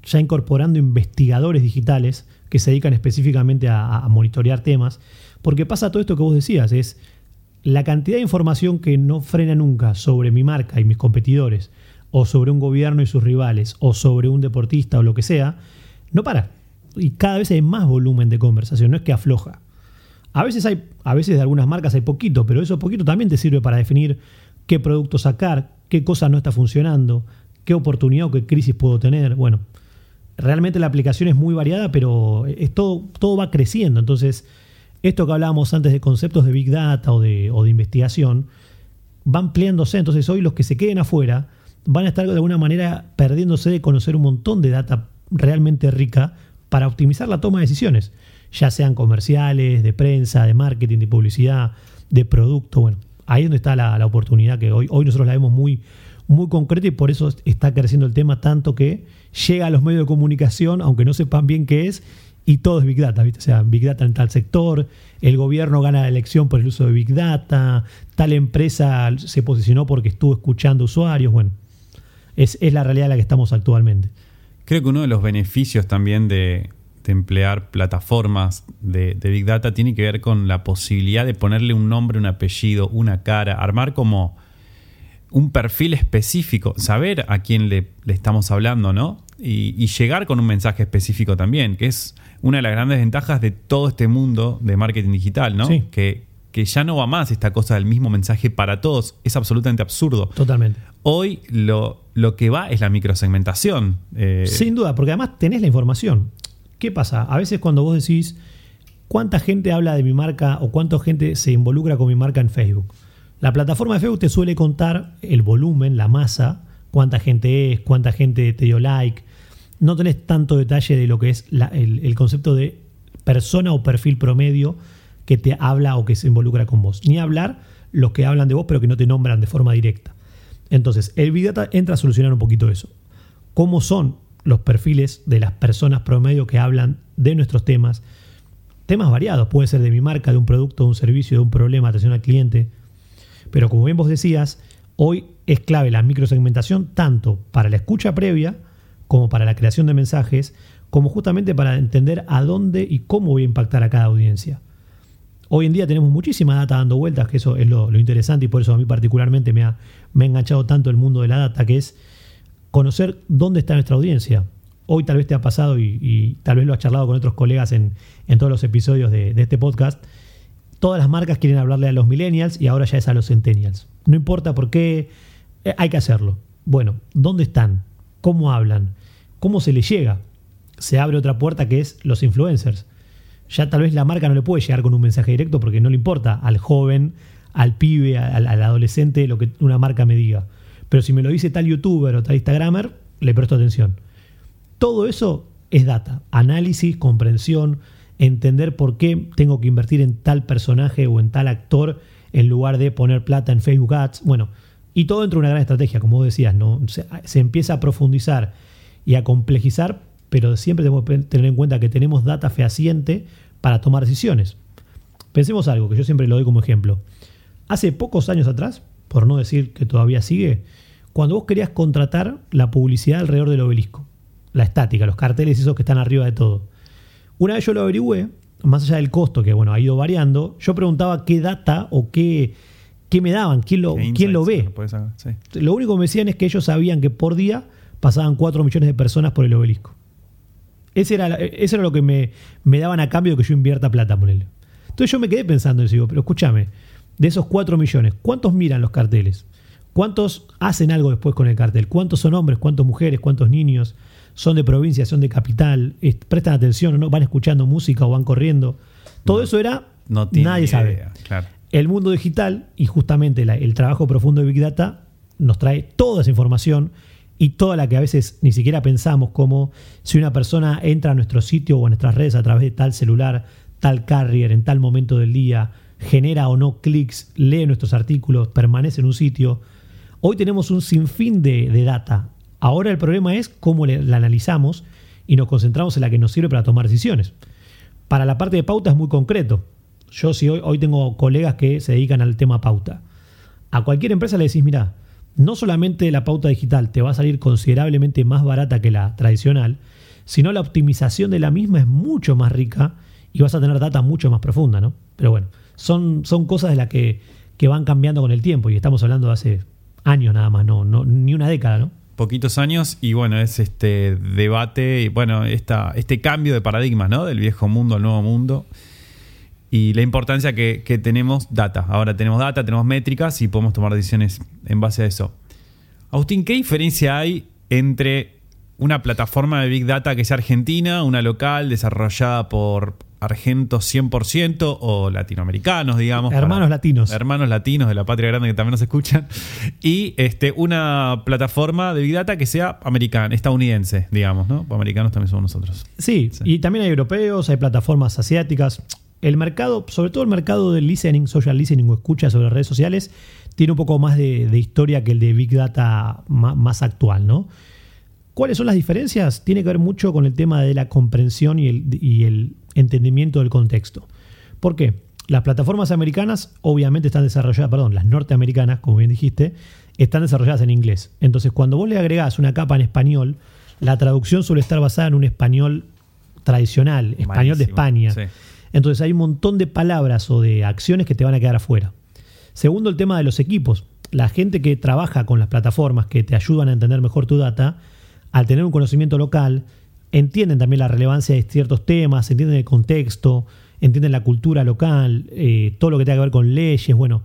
ya incorporando investigadores digitales que se dedican específicamente a monitorear temas porque pasa todo esto que vos decías, es la cantidad de información que no frena nunca sobre mi marca y mis competidores, o sobre un gobierno y sus rivales, o sobre un deportista o lo que sea, no para. Y cada vez hay más volumen de conversación, no es que afloja. A veces hay, a veces de algunas marcas hay poquito, pero eso poquito también te sirve para definir qué producto sacar, qué cosa no está funcionando, qué oportunidad o qué crisis puedo tener. Bueno, realmente la aplicación es muy variada, pero es todo, todo va creciendo. Entonces, esto que hablábamos antes de conceptos de Big Data o de, investigación, va ampliándose. Entonces hoy los que se queden afuera van a estar de alguna manera perdiéndose de conocer un montón de data realmente rica para optimizar la toma de decisiones, ya sean comerciales, de prensa, de marketing, de publicidad, de producto. Bueno, ahí es donde está la, oportunidad que hoy, hoy nosotros la vemos muy, muy concreta y por eso está creciendo el tema tanto que llega a los medios de comunicación, aunque no sepan bien qué es, y todo es Big Data, ¿viste? O sea, Big Data en tal sector, el gobierno gana la elección por el uso de Big Data, tal empresa se posicionó porque estuvo escuchando usuarios, bueno, es, la realidad en la que estamos actualmente. Creo que uno de los beneficios también de, emplear plataformas de, Big Data tiene que ver con la posibilidad de ponerle un nombre, un apellido, una cara, armar como un perfil específico, saber a quién le, le estamos hablando, ¿no? y, llegar con un mensaje específico también, que es una de las grandes ventajas de todo este mundo de marketing digital, ¿no? Que, que ya no va más esta cosa del mismo mensaje para todos. Es absolutamente absurdo. Totalmente. Hoy lo, lo que va es la microsegmentación. Eh, Sin duda, porque además tenés la información. ¿Qué pasa? A veces cuando vos decís cuánta gente habla de mi marca o cuánta gente se involucra con mi marca en Facebook. La plataforma de Facebook te suele contar el volumen, la masa, cuánta gente es, cuánta gente te dio like, no tenés tanto detalle de lo que es el, concepto de persona o perfil promedio que te habla o que se involucra con vos. Ni hablar los que hablan de vos pero que no te nombran de forma directa. Entonces, el Big Data entra a solucionar un poquito eso. ¿Cómo son los perfiles de las personas promedio que hablan de nuestros temas? Temas variados, puede ser de mi marca, de un producto, de un servicio, de un problema, atención al cliente. Pero como bien vos decías, hoy es clave la microsegmentación tanto para la escucha previa, como para la creación de mensajes, como justamente para entender a dónde y cómo voy a impactar a cada audiencia. Hoy en día tenemos muchísima data dando vueltas, que eso es lo, interesante y por eso a mí particularmente me ha, me ha enganchado tanto el mundo de la data, que es conocer dónde está nuestra audiencia. Hoy tal vez te ha pasado y, tal vez lo has charlado con otros colegas en, todos los episodios de, de, este podcast. Todas las marcas quieren hablarle a los millennials y ahora ya es a los centennials. No importa por qué, eh, hay que hacerlo. Bueno, ¿dónde están? ¿Cómo hablan? ¿Cómo se le llega? Se abre otra puerta que es los influencers. Ya tal vez la marca no le puede llegar con un mensaje directo porque no le importa al joven, al pibe, al, adolescente lo que una marca me diga. Pero si me lo dice tal youtuber o tal instagramer, le presto atención. Todo eso es data, análisis, comprensión, entender por qué tengo que invertir en tal personaje o en tal actor en lugar de poner plata en Facebook Ads. Bueno, y todo dentro de una gran estrategia, como vos decías, ¿no? se empieza a profundizar y a complejizar, pero siempre tenemos que tener en cuenta que tenemos data fehaciente para tomar decisiones. Pensemos algo que yo siempre lo doy como ejemplo. Hace pocos años atrás, por no decir que todavía sigue, cuando vos querías contratar la publicidad alrededor del obelisco, la estática, los carteles esos que están arriba de todo. Una vez yo lo averigüé, más allá del costo que bueno, ha ido variando, yo preguntaba qué data o qué, qué me daban, quién lo, quién lo ve. Lo único que me decían es que ellos sabían que por día pasaban 4 millones de personas por el obelisco. Ese era, eso era lo que me, me, daban a cambio de que yo invierta plata por él. Entonces yo me quedé pensando en eso, pero escúchame, de esos 4 millones, ¿cuántos miran los carteles? ¿Cuántos hacen algo después con el cartel? ¿Cuántos son hombres? ¿Cuántas mujeres? ¿Cuántos niños? ¿Son de provincia? ¿Son de capital? ¿Prestan atención o no? ¿Van escuchando música o van corriendo? Todo eso era... No nadie sabe. El mundo digital y justamente el trabajo profundo de Big Data nos trae toda esa información y toda la que a veces ni siquiera pensamos, como si una persona entra a nuestro sitio o a nuestras redes a través de tal celular, tal carrier, en tal momento del día, genera o no clics, lee nuestros artículos, permanece en un sitio. Hoy tenemos un sinfín de, de data. Ahora el problema es cómo la analizamos y nos concentramos en la que nos sirve para tomar decisiones. Para la parte de pauta es muy concreto. Yo si hoy, hoy tengo colegas que se dedican al tema pauta. A cualquier empresa le decís, mira, no solamente la pauta digital te va a salir considerablemente más barata que la tradicional, sino la optimización de la misma es mucho más rica y vas a tener data mucho más profunda, ¿no? Pero bueno, son, son cosas de las que, que van cambiando con el tiempo y estamos hablando de hace años nada más, no, no ni una década, ¿no? Poquitos años y bueno, es este debate y bueno, esta, este cambio de paradigmas, ¿no? Del viejo mundo al nuevo mundo y la importancia que, que, tenemos data. Ahora tenemos data, tenemos métricas y podemos tomar decisiones en base a eso. Agustín, ¿qué diferencia hay entre una plataforma de Big Data que es argentina, una local desarrollada por argentos 100% o latinoamericanos, digamos. Hermanos latinos. Hermanos latinos de la patria grande que también nos escuchan. Y este, una plataforma de Big Data que sea americana, estadounidense, digamos, ¿no? Americanos también somos nosotros. Sí, sí, y también hay europeos, hay plataformas asiáticas el mercado, sobre todo el mercado del listening, social listening o escucha sobre redes sociales, tiene un poco más de, historia que el de Big Data más, actual, ¿no? ¿Cuáles son las diferencias? Tiene que ver mucho con el tema de la comprensión y el, entendimiento del contexto. ¿Por qué? Las plataformas americanas obviamente están desarrolladas, perdón, las norteamericanas, como bien dijiste, están desarrolladas en inglés. Entonces, cuando vos le agregás una capa en español, la traducción suele estar basada en un español tradicional, español de España. Sí. Entonces hay un montón de palabras o de acciones que te van a quedar afuera. Segundo, el tema de los equipos. La gente que trabaja con las plataformas que te ayudan a entender mejor tu data, al tener un conocimiento local, entienden también la relevancia de ciertos temas, entienden el contexto, entienden la cultura local, eh, todo lo que tenga que ver con leyes. Bueno,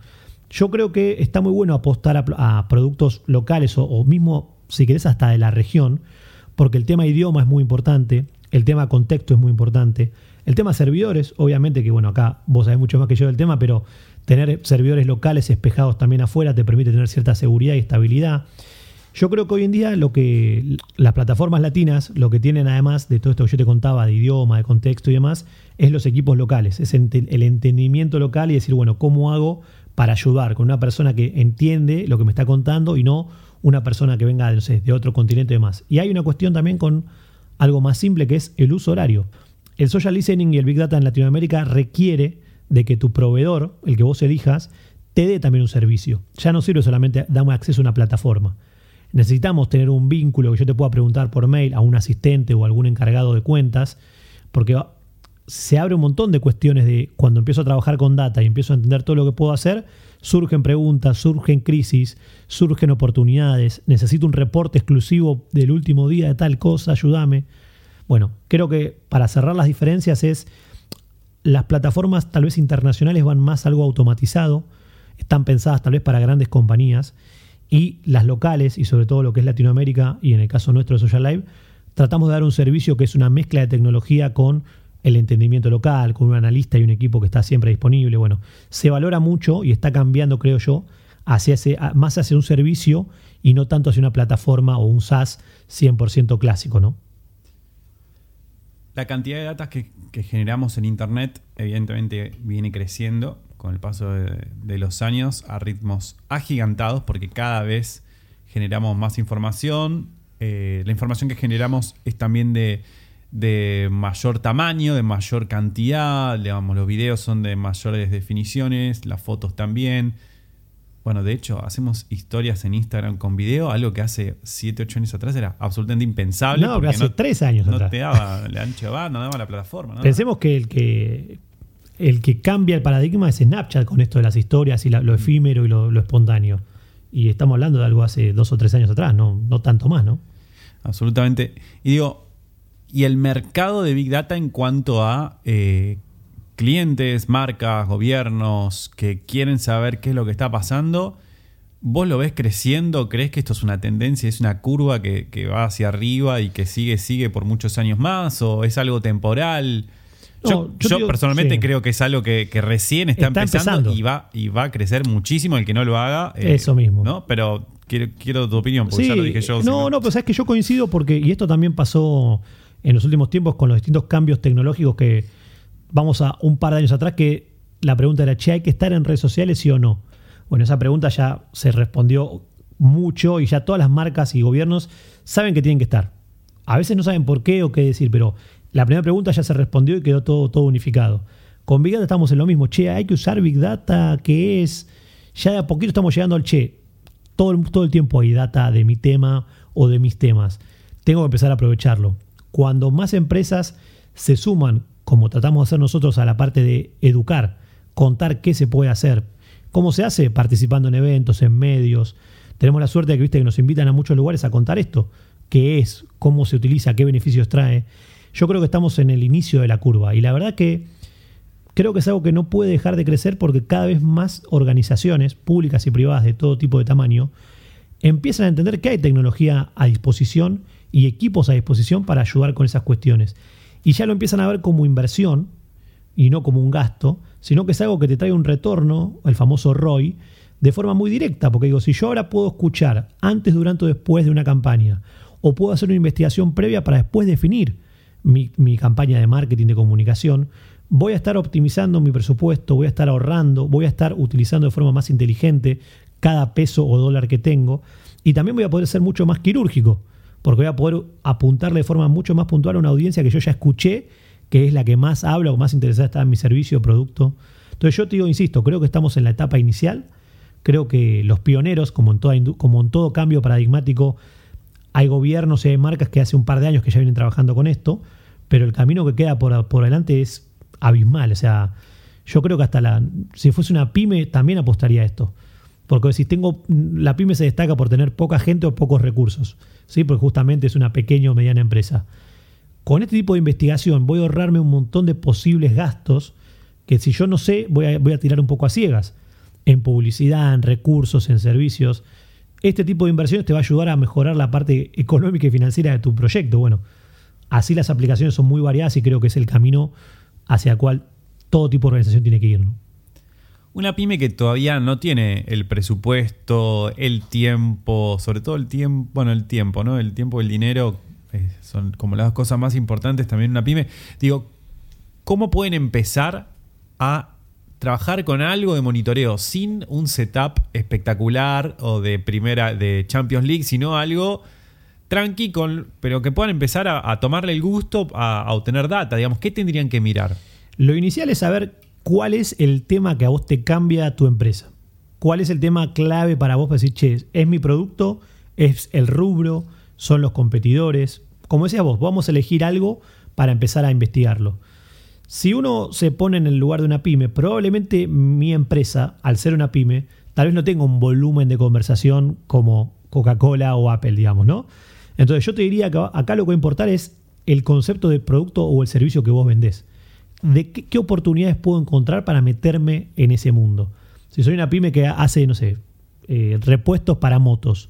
yo creo que está muy bueno apostar a, productos locales o, o, mismo, si querés, hasta de la región, porque el tema idioma es muy importante, el tema contexto es muy importante, el tema servidores, obviamente que bueno, acá vos sabés mucho más que yo del tema, pero tener servidores locales espejados también afuera te permite tener cierta seguridad y estabilidad. Yo creo que hoy en día lo que las plataformas latinas, lo que tienen además de todo esto que yo te contaba, de idioma, de contexto y demás, es los equipos locales, es el entendimiento local y decir, bueno, ¿cómo hago para ayudar con una persona que entiende lo que me está contando y no una persona que venga no sé, de otro continente y demás? Y hay una cuestión también con algo más simple que es el uso horario. El social listening y el big data en Latinoamérica requiere de que tu proveedor, el que vos elijas, te dé también un servicio. Ya no sirve solamente darme acceso a una plataforma. Necesitamos tener un vínculo que yo te pueda preguntar por mail a un asistente o algún encargado de cuentas, porque se abre un montón de cuestiones de cuando empiezo a trabajar con data y empiezo a entender todo lo que puedo hacer, surgen preguntas, surgen crisis, surgen oportunidades, necesito un reporte exclusivo del último día de tal cosa, ayúdame. Bueno, creo que para cerrar las diferencias es las plataformas tal vez internacionales van más algo automatizado, están pensadas tal vez para grandes compañías y las locales y sobre todo lo que es Latinoamérica y en el caso nuestro de Social Live, tratamos de dar un servicio que es una mezcla de tecnología con el entendimiento local, con un analista y un equipo que está siempre disponible. Bueno, se valora mucho y está cambiando, creo yo, hacia ese, más hacia un servicio y no tanto hacia una plataforma o un SaaS 100% clásico, ¿no? La cantidad de datos que, generamos en Internet evidentemente viene creciendo con el paso de, los años a ritmos agigantados porque cada vez generamos más información. Eh, la información que generamos es también de, mayor tamaño, de mayor cantidad. Digamos, los videos son de mayores definiciones, las fotos también. Bueno, de hecho, hacemos historias en Instagram con video, algo que hace 7, 8 años atrás era absolutamente impensable. No, hace 3 años no atrás. te daba ancho de banda, no daba la plataforma. Pensemos que el que el que cambia el paradigma es Snapchat con esto de las historias y lo mm. efímero y lo, espontáneo. Y estamos hablando de algo hace 2 o 3 años atrás, no, no tanto más, ¿no? Absolutamente. Y digo, y el mercado de Big Data en cuanto a eh, clientes, marcas, gobiernos que quieren saber qué es lo que está pasando, ¿vos lo ves creciendo? ¿Crees que esto es una tendencia, es una curva que, va hacia arriba y que sigue, sigue por muchos años más? ¿O es algo temporal? yo, personalmente creo que es algo que, recién está, empezando, Y, va, y va a crecer muchísimo el que no lo haga. Eh, Eso mismo. ¿no? Pero quiero, quiero tu opinión, porque ya lo dije yo. No, no, pues es que yo coincido porque, y esto también pasó en los últimos tiempos con los distintos cambios tecnológicos que, vamos a un par de años atrás que la pregunta era, che, ¿hay que estar en redes sociales sí o no? Bueno, esa pregunta ya se respondió mucho y ya todas las marcas y gobiernos saben que tienen que estar. A veces no saben por qué o qué decir, pero la primera pregunta ya se respondió y quedó todo, todo unificado. Con Big Data estamos en lo mismo. Che, hay que usar Big Data, ¿qué es? Ya de a poquito estamos llegando al che. Todo, todo el tiempo hay data de mi tema o de mis temas. Tengo que empezar a aprovecharlo. Cuando más empresas se suman, como tratamos de hacer nosotros, a la parte de educar, contar qué se puede hacer, cómo se hace participando en eventos, en medios. Tenemos la suerte de que, viste, que nos invitan a muchos lugares a contar esto. ¿Qué es? ¿Cómo se utiliza? ¿Qué beneficios trae? Yo creo que estamos en el inicio de la curva. Y la verdad que creo que es algo que no puede dejar de crecer porque cada vez más organizaciones públicas y privadas de todo tipo de tamaño empiezan a entender que hay tecnología a disposición y equipos a disposición para ayudar con esas cuestiones. Y ya lo empiezan a ver como inversión y no como un gasto, sino que es algo que te trae un retorno, el famoso ROI, de forma muy directa. Porque digo, si yo ahora puedo escuchar antes, durante o después de una campaña, o puedo hacer una investigación previa para después definir mi, mi campaña de marketing, de comunicación, voy a estar optimizando mi presupuesto, voy a estar ahorrando, voy a estar utilizando de forma más inteligente cada peso o dólar que tengo y también voy a poder ser mucho más quirúrgico, porque voy a poder apuntarle de forma mucho más puntual a una audiencia que yo ya escuché, que es la que más habla o más interesada está en mi servicio o producto. Entonces yo te digo, insisto, creo que estamos en la etapa inicial, creo que los pioneros, como en, toda, como en todo cambio paradigmático, hay gobiernos y hay marcas que hace un par de años que ya vienen trabajando con esto, pero el camino que queda por, por delante es abismal. O sea, yo creo que hasta la. Si fuese una pyme, también apostaría a esto. Porque si tengo. La pyme se destaca por tener poca gente o pocos recursos. ¿Sí? Porque justamente es una pequeña o mediana empresa. Con este tipo de investigación voy a ahorrarme un montón de posibles gastos que si yo no sé, voy a, voy a tirar un poco a ciegas. En publicidad, en recursos, en servicios. Este tipo de inversiones te va a ayudar a mejorar la parte económica y financiera de tu proyecto. Bueno, así las aplicaciones son muy variadas y creo que es el camino hacia el cual todo tipo de organización tiene que ir. ¿no? Una pyme que todavía no tiene el presupuesto, el tiempo, sobre todo el tiempo, bueno, el tiempo, ¿no? El tiempo el dinero eh, son como las cosas más importantes también una pyme. Digo, ¿cómo pueden empezar a trabajar con algo de monitoreo sin un setup espectacular o de primera de Champions League, sino algo tranqui, con, pero que puedan empezar a, a tomarle el gusto a, a obtener data? Digamos, ¿qué tendrían que mirar? Lo inicial es saber cuál es el tema que a vos te cambia tu empresa. ¿Cuál es el tema clave para vos para decir, che, es mi producto, es el rubro, son los competidores? Como decías vos, vamos a elegir algo para empezar a investigarlo. Si uno se pone en el lugar de una pyme, probablemente mi empresa, al ser una pyme, tal vez no tenga un volumen de conversación como Coca-Cola o Apple, digamos, ¿no? Entonces yo te diría que acá lo que va a importar es el concepto de producto o el servicio que vos vendés. ¿De qué, oportunidades puedo encontrar para meterme en ese mundo? Si soy una pyme que hace, no sé, eh, repuestos para motos,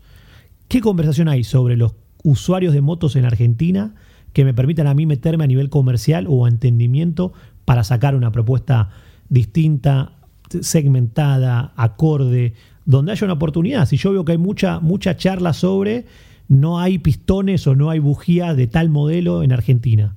¿qué conversación hay sobre los usuarios de motos en Argentina que me permitan a mí meterme a nivel comercial o entendimiento para sacar una propuesta distinta, segmentada, acorde, donde haya una oportunidad? Si yo veo que hay mucha, mucha charla sobre no hay pistones o no hay bujías de tal modelo en Argentina.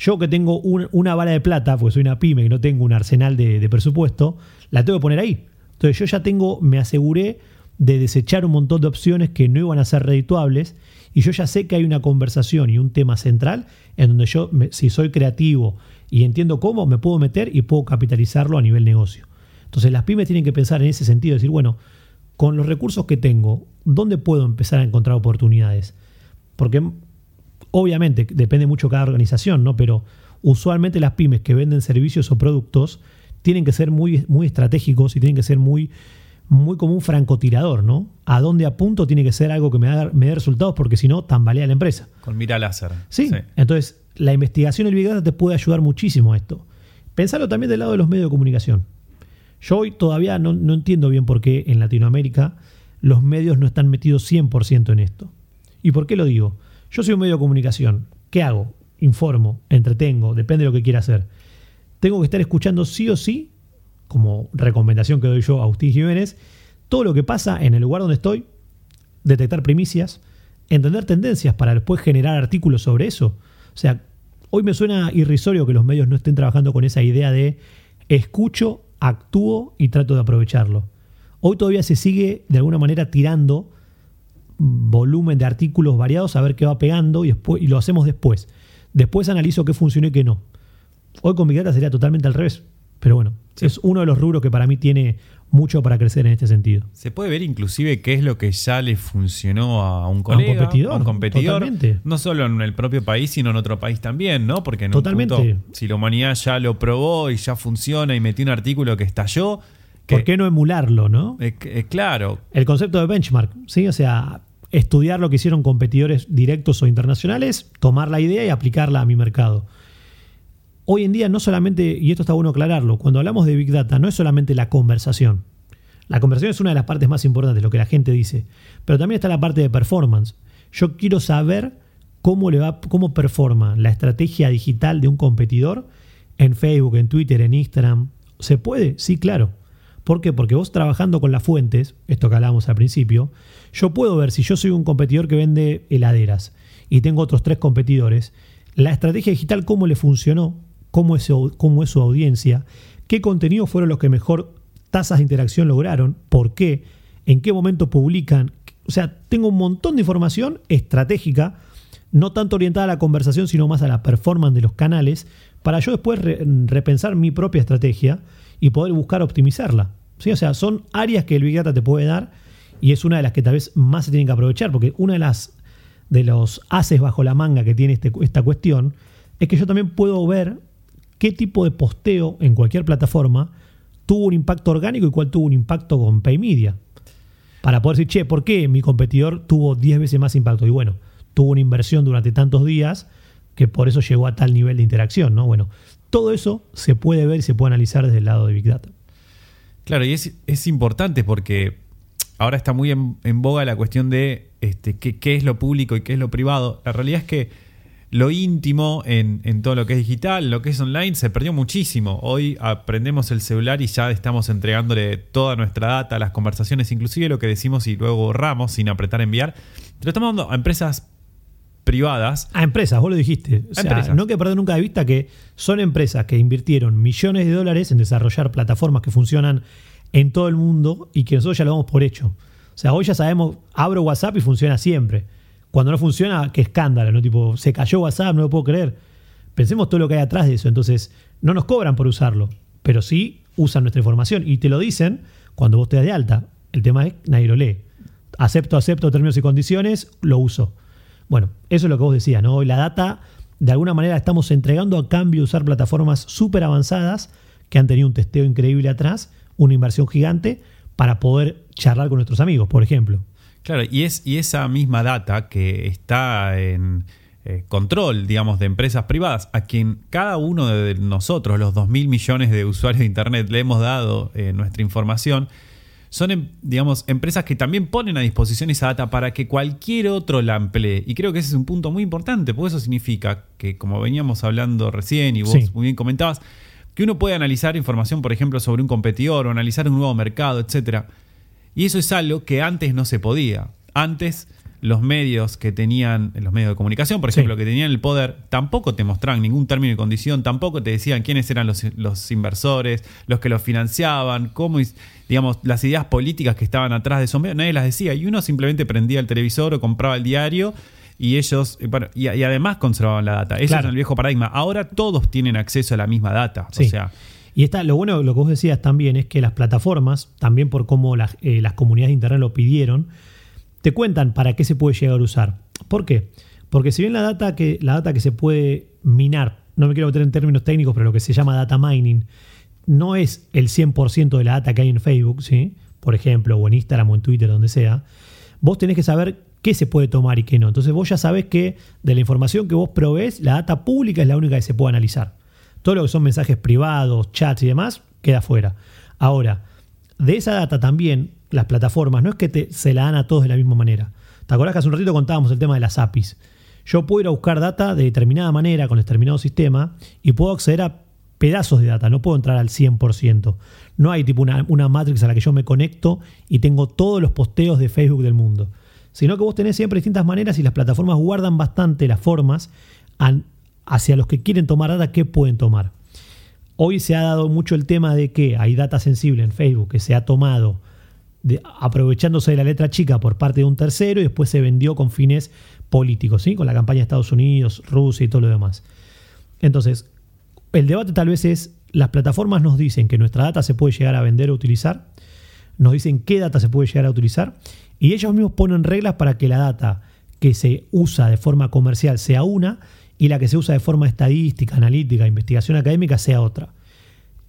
Yo que tengo un- una bala de plata, porque soy una pyme que no tengo un arsenal de, presupuesto, la tengo que poner ahí. Entonces yo ya tengo, me aseguré de desechar un montón de opciones que no iban a ser redituables y yo ya sé que hay una conversación y un tema central en donde yo, si soy creativo y entiendo cómo, me puedo meter y puedo capitalizarlo a nivel negocio. Entonces las pymes tienen que pensar en ese sentido, decir, bueno, con los recursos que tengo, ¿dónde puedo empezar a encontrar oportunidades? Porque obviamente depende mucho cada organización, ¿no? Pero usualmente las pymes que venden servicios o productos tienen que ser muy, muy estratégicos y tienen que ser muy, muy como un francotirador, ¿no? A dónde apunto tiene que ser algo que me, haga- me dé resultados porque si no, tambalea la empresa. Con mira láser. Sí. Entonces, la investigación del Big Data te puede ayudar muchísimo a esto. Pensarlo también del lado de los medios de comunicación. Yo hoy todavía no, no entiendo bien por qué en Latinoamérica los medios no están metidos 100% en esto. ¿Y por qué lo digo? Yo soy un medio de comunicación. ¿Qué hago? Informo, entretengo, depende de lo que quiera hacer. Tengo que estar escuchando sí o sí, como recomendación que doy yo a Agustín Jiménez, todo lo que pasa en el lugar donde estoy, detectar primicias, entender tendencias para después generar artículos sobre eso. O sea, hoy me suena irrisorio que los medios no estén trabajando con esa idea de escucho, actúo y trato de aprovecharlo. Hoy todavía se sigue de alguna manera tirando volumen de artículos variados a ver qué va pegando y, después, y lo hacemos después. Después analizo qué funcionó y qué no. Hoy con Big Data sería totalmente al revés. Pero bueno, es uno de los rubros que para mí tiene mucho para crecer en este sentido. Se puede ver inclusive qué es lo que ya le funcionó a un colega, a un competidor, a un competidor totalmente. no solo en el propio país, sino en otro país también, ¿no? Porque en Totalmente. un punto, si la humanidad ya lo probó y ya funciona y metió un artículo que estalló, que, ¿Por qué no emularlo, no? eh, eh, claro, El concepto de benchmark, ¿sí? O sea, estudiar lo que hicieron competidores directos o internacionales, tomar la idea y aplicarla a mi mercado. Hoy en día no solamente, y esto está bueno aclararlo, cuando hablamos de Big Data no es solamente la conversación. La conversación es una de las partes más importantes, lo que la gente dice, pero también está la parte de performance. Yo quiero saber cómo, le va, cómo performa la estrategia digital de un competidor en Facebook, en Twitter, en Instagram. ¿Se puede? Sí, claro. ¿Por qué? Porque vos trabajando con las fuentes, esto que hablábamos al principio, yo puedo ver si yo soy un competidor que vende heladeras y tengo otros tres competidores, la estrategia digital, cómo le funcionó, cómo es, su- cómo es su audiencia, qué contenidos fueron los que mejor tasas de interacción lograron, por qué, en qué momento publican. O sea, tengo un montón de información estratégica, no tanto orientada a la conversación, sino más a la performance de los canales, para yo después re- repensar mi propia estrategia y poder buscar optimizarla. ¿Sí? O sea, son áreas que el Big Data te puede dar y es una de las que tal vez más se tienen que aprovechar, porque una de las de los haces bajo la manga que tiene este- esta cuestión es que yo también puedo ver qué tipo de posteo en cualquier plataforma tuvo un impacto orgánico y cuál tuvo un impacto con Pay Media. Para poder decir, che, ¿por qué mi competidor tuvo 10 veces más impacto? Y bueno, tuvo una inversión durante tantos días que por eso llegó a tal nivel de interacción, ¿no? Bueno, todo eso se puede ver y se puede analizar desde el lado de Big Data. Claro, y es, es importante porque ahora está muy en, boga la cuestión de este, qué, qué es lo público y qué es lo privado. La realidad es que lo íntimo en, en todo lo que es digital, lo que es online, se perdió muchísimo. Hoy aprendemos el celular y ya estamos entregándole toda nuestra data, las conversaciones, inclusive lo que decimos y luego borramos sin apretar enviar. Te lo estamos dando a empresas privadas A empresas, vos lo dijiste. O sea, no hay que perder nunca de vista que son empresas que invirtieron millones de dólares en desarrollar plataformas que funcionan en todo el mundo y que nosotros ya lo damos por hecho. O sea, hoy ya sabemos, abro WhatsApp y funciona siempre. Cuando no funciona, qué escándalo, ¿no? Tipo, se cayó WhatsApp, no lo puedo creer. Pensemos todo lo que hay atrás de eso. Entonces, no nos cobran por usarlo, pero sí usan nuestra información y te lo dicen cuando vos te das de alta. El tema es nadie lo lee. Acepto, acepto términos y condiciones, lo uso. Bueno, eso es lo que vos decías, ¿no? Hoy la data, de alguna manera, estamos entregando a cambio usar plataformas súper avanzadas que han tenido un testeo increíble atrás, una inversión gigante, para poder charlar con nuestros amigos, por ejemplo. Claro, y, es, y esa misma data que está en eh, control, digamos, de empresas privadas, a quien cada uno de nosotros, los 2.000 millones de usuarios de Internet, le hemos dado eh, nuestra información, son, em- digamos, empresas que también ponen a disposición esa data para que cualquier otro la emplee. Y creo que ese es un punto muy importante, porque eso significa que, como veníamos hablando recién y vos Sí. muy bien comentabas, que uno puede analizar información, por ejemplo, sobre un competidor o analizar un nuevo mercado, etcétera. Y eso es algo que antes no se podía. Antes los medios que tenían, los medios de comunicación, por Sí. ejemplo, que tenían el poder, tampoco te mostraban ningún término y condición, tampoco te decían quiénes eran los, los inversores, los que los financiaban, cómo, digamos, las ideas políticas que estaban atrás de esos medios, nadie las decía. Y uno simplemente prendía el televisor o compraba el diario y ellos, eh, bueno, y, y además conservaban la data. Ese Claro. es el viejo paradigma. Ahora todos tienen acceso a la misma data. Sí. O sea, Y está, lo bueno, lo que vos decías también es que las plataformas, también por cómo las, eh, las comunidades de internet lo pidieron, te cuentan para qué se puede llegar a usar. ¿Por qué? Porque si bien la data que, la data que se puede minar, no me quiero meter en términos técnicos, pero lo que se llama data mining, no es el 100% de la data que hay en Facebook, ¿sí? por ejemplo, o en Instagram o en Twitter, donde sea, vos tenés que saber qué se puede tomar y qué no. Entonces vos ya sabés que de la información que vos provees, la data pública es la única que se puede analizar. Todo lo que son mensajes privados, chats y demás, queda fuera. Ahora, de esa data también, las plataformas, no es que te- se la dan a todos de la misma manera. ¿Te acordás que hace un ratito contábamos el tema de las APIs? Yo puedo ir a buscar data de determinada manera con determinado sistema y puedo acceder a pedazos de data, no puedo entrar al 100%. No hay tipo una, una matrix a la que yo me conecto y tengo todos los posteos de Facebook del mundo. Sino que vos tenés siempre distintas maneras y las plataformas guardan bastante las formas hacia los que quieren tomar data que pueden tomar. hoy se ha dado mucho el tema de que hay data sensible en Facebook que se ha tomado aprovechándose de la letra chica por parte de un tercero y después se vendió con fines políticos, ¿sí? con la campaña de Estados Unidos, Rusia y todo lo demás. Entonces, el debate tal vez es, las plataformas nos dicen que nuestra data se puede llegar a vender o utilizar, nos dicen qué data se puede llegar a utilizar, y ellos mismos ponen reglas para que la data que se usa de forma comercial sea una y la que se usa de forma estadística, analítica, investigación académica sea otra.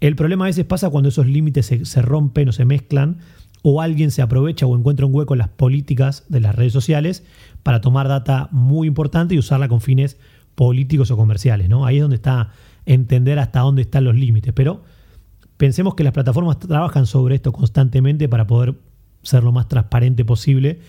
El problema a veces pasa cuando esos límites se, se rompen o se mezclan o alguien se aprovecha o encuentra un hueco en las políticas de las redes sociales para tomar data muy importante y usarla con fines políticos o comerciales. ¿no? Ahí es donde está entender hasta dónde están los límites. Pero pensemos que las plataformas trabajan sobre esto constantemente para poder ser lo más transparente posible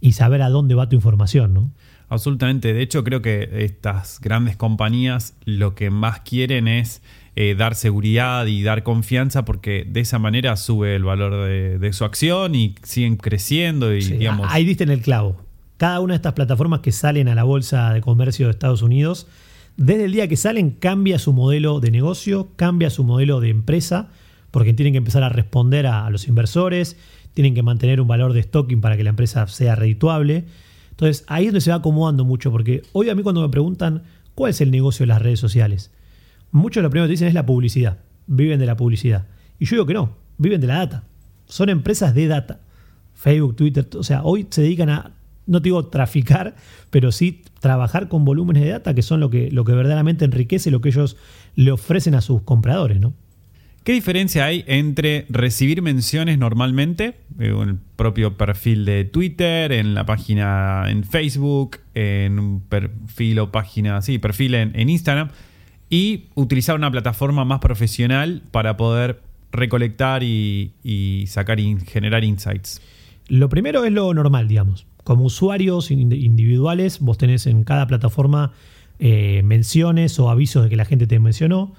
y saber a dónde va tu información. ¿no? Absolutamente. De hecho, creo que estas grandes compañías lo que más quieren es eh, dar seguridad y dar confianza porque de esa manera sube el valor de, su acción y siguen creciendo y digamos... Ahí diste en el clavo. Cada una de estas plataformas que salen a la bolsa de comercio de Estados Unidos, desde el día que salen cambia su modelo de negocio, cambia su modelo de empresa, porque tienen que empezar a responder a, los inversores, tienen que mantener un valor de stocking para que la empresa sea redituable. Entonces ahí es donde se va acomodando mucho, porque hoy a mí cuando me preguntan cuál es el negocio de las redes sociales, muchos lo primero que dicen es la publicidad. Viven de la publicidad. Y yo digo que no, viven de la data. Son empresas de data. Facebook, Twitter, o sea, hoy se dedican a, no digo traficar, pero sí trabajar con volúmenes de data que son lo que, lo que verdaderamente enriquece lo que ellos le ofrecen a sus compradores, ¿no? ¿Qué diferencia hay entre recibir menciones normalmente, en el propio perfil de Twitter, en la página en Facebook, en un perfil o página, sí, perfil en Instagram, y utilizar una plataforma más profesional para poder recolectar y, sacar y generar insights? Lo primero es lo normal, digamos. Como usuarios individuales, vos tenés en cada plataforma eh, menciones o avisos de que la gente te mencionó.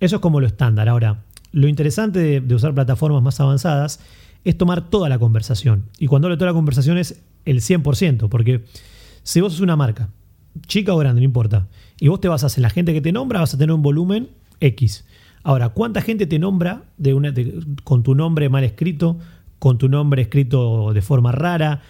Eso es como lo estándar. Ahora, lo interesante de, de, usar plataformas más avanzadas es tomar toda la conversación. Y cuando hablo de toda la conversación es el 100%, porque si vos sos una marca chica o grande, no importa. Y vos te vas a hacer la gente que te nombra, vas a tener un volumen X. Ahora, ¿cuánta gente te nombra con tu nombre mal escrito, con tu nombre escrito de forma rara,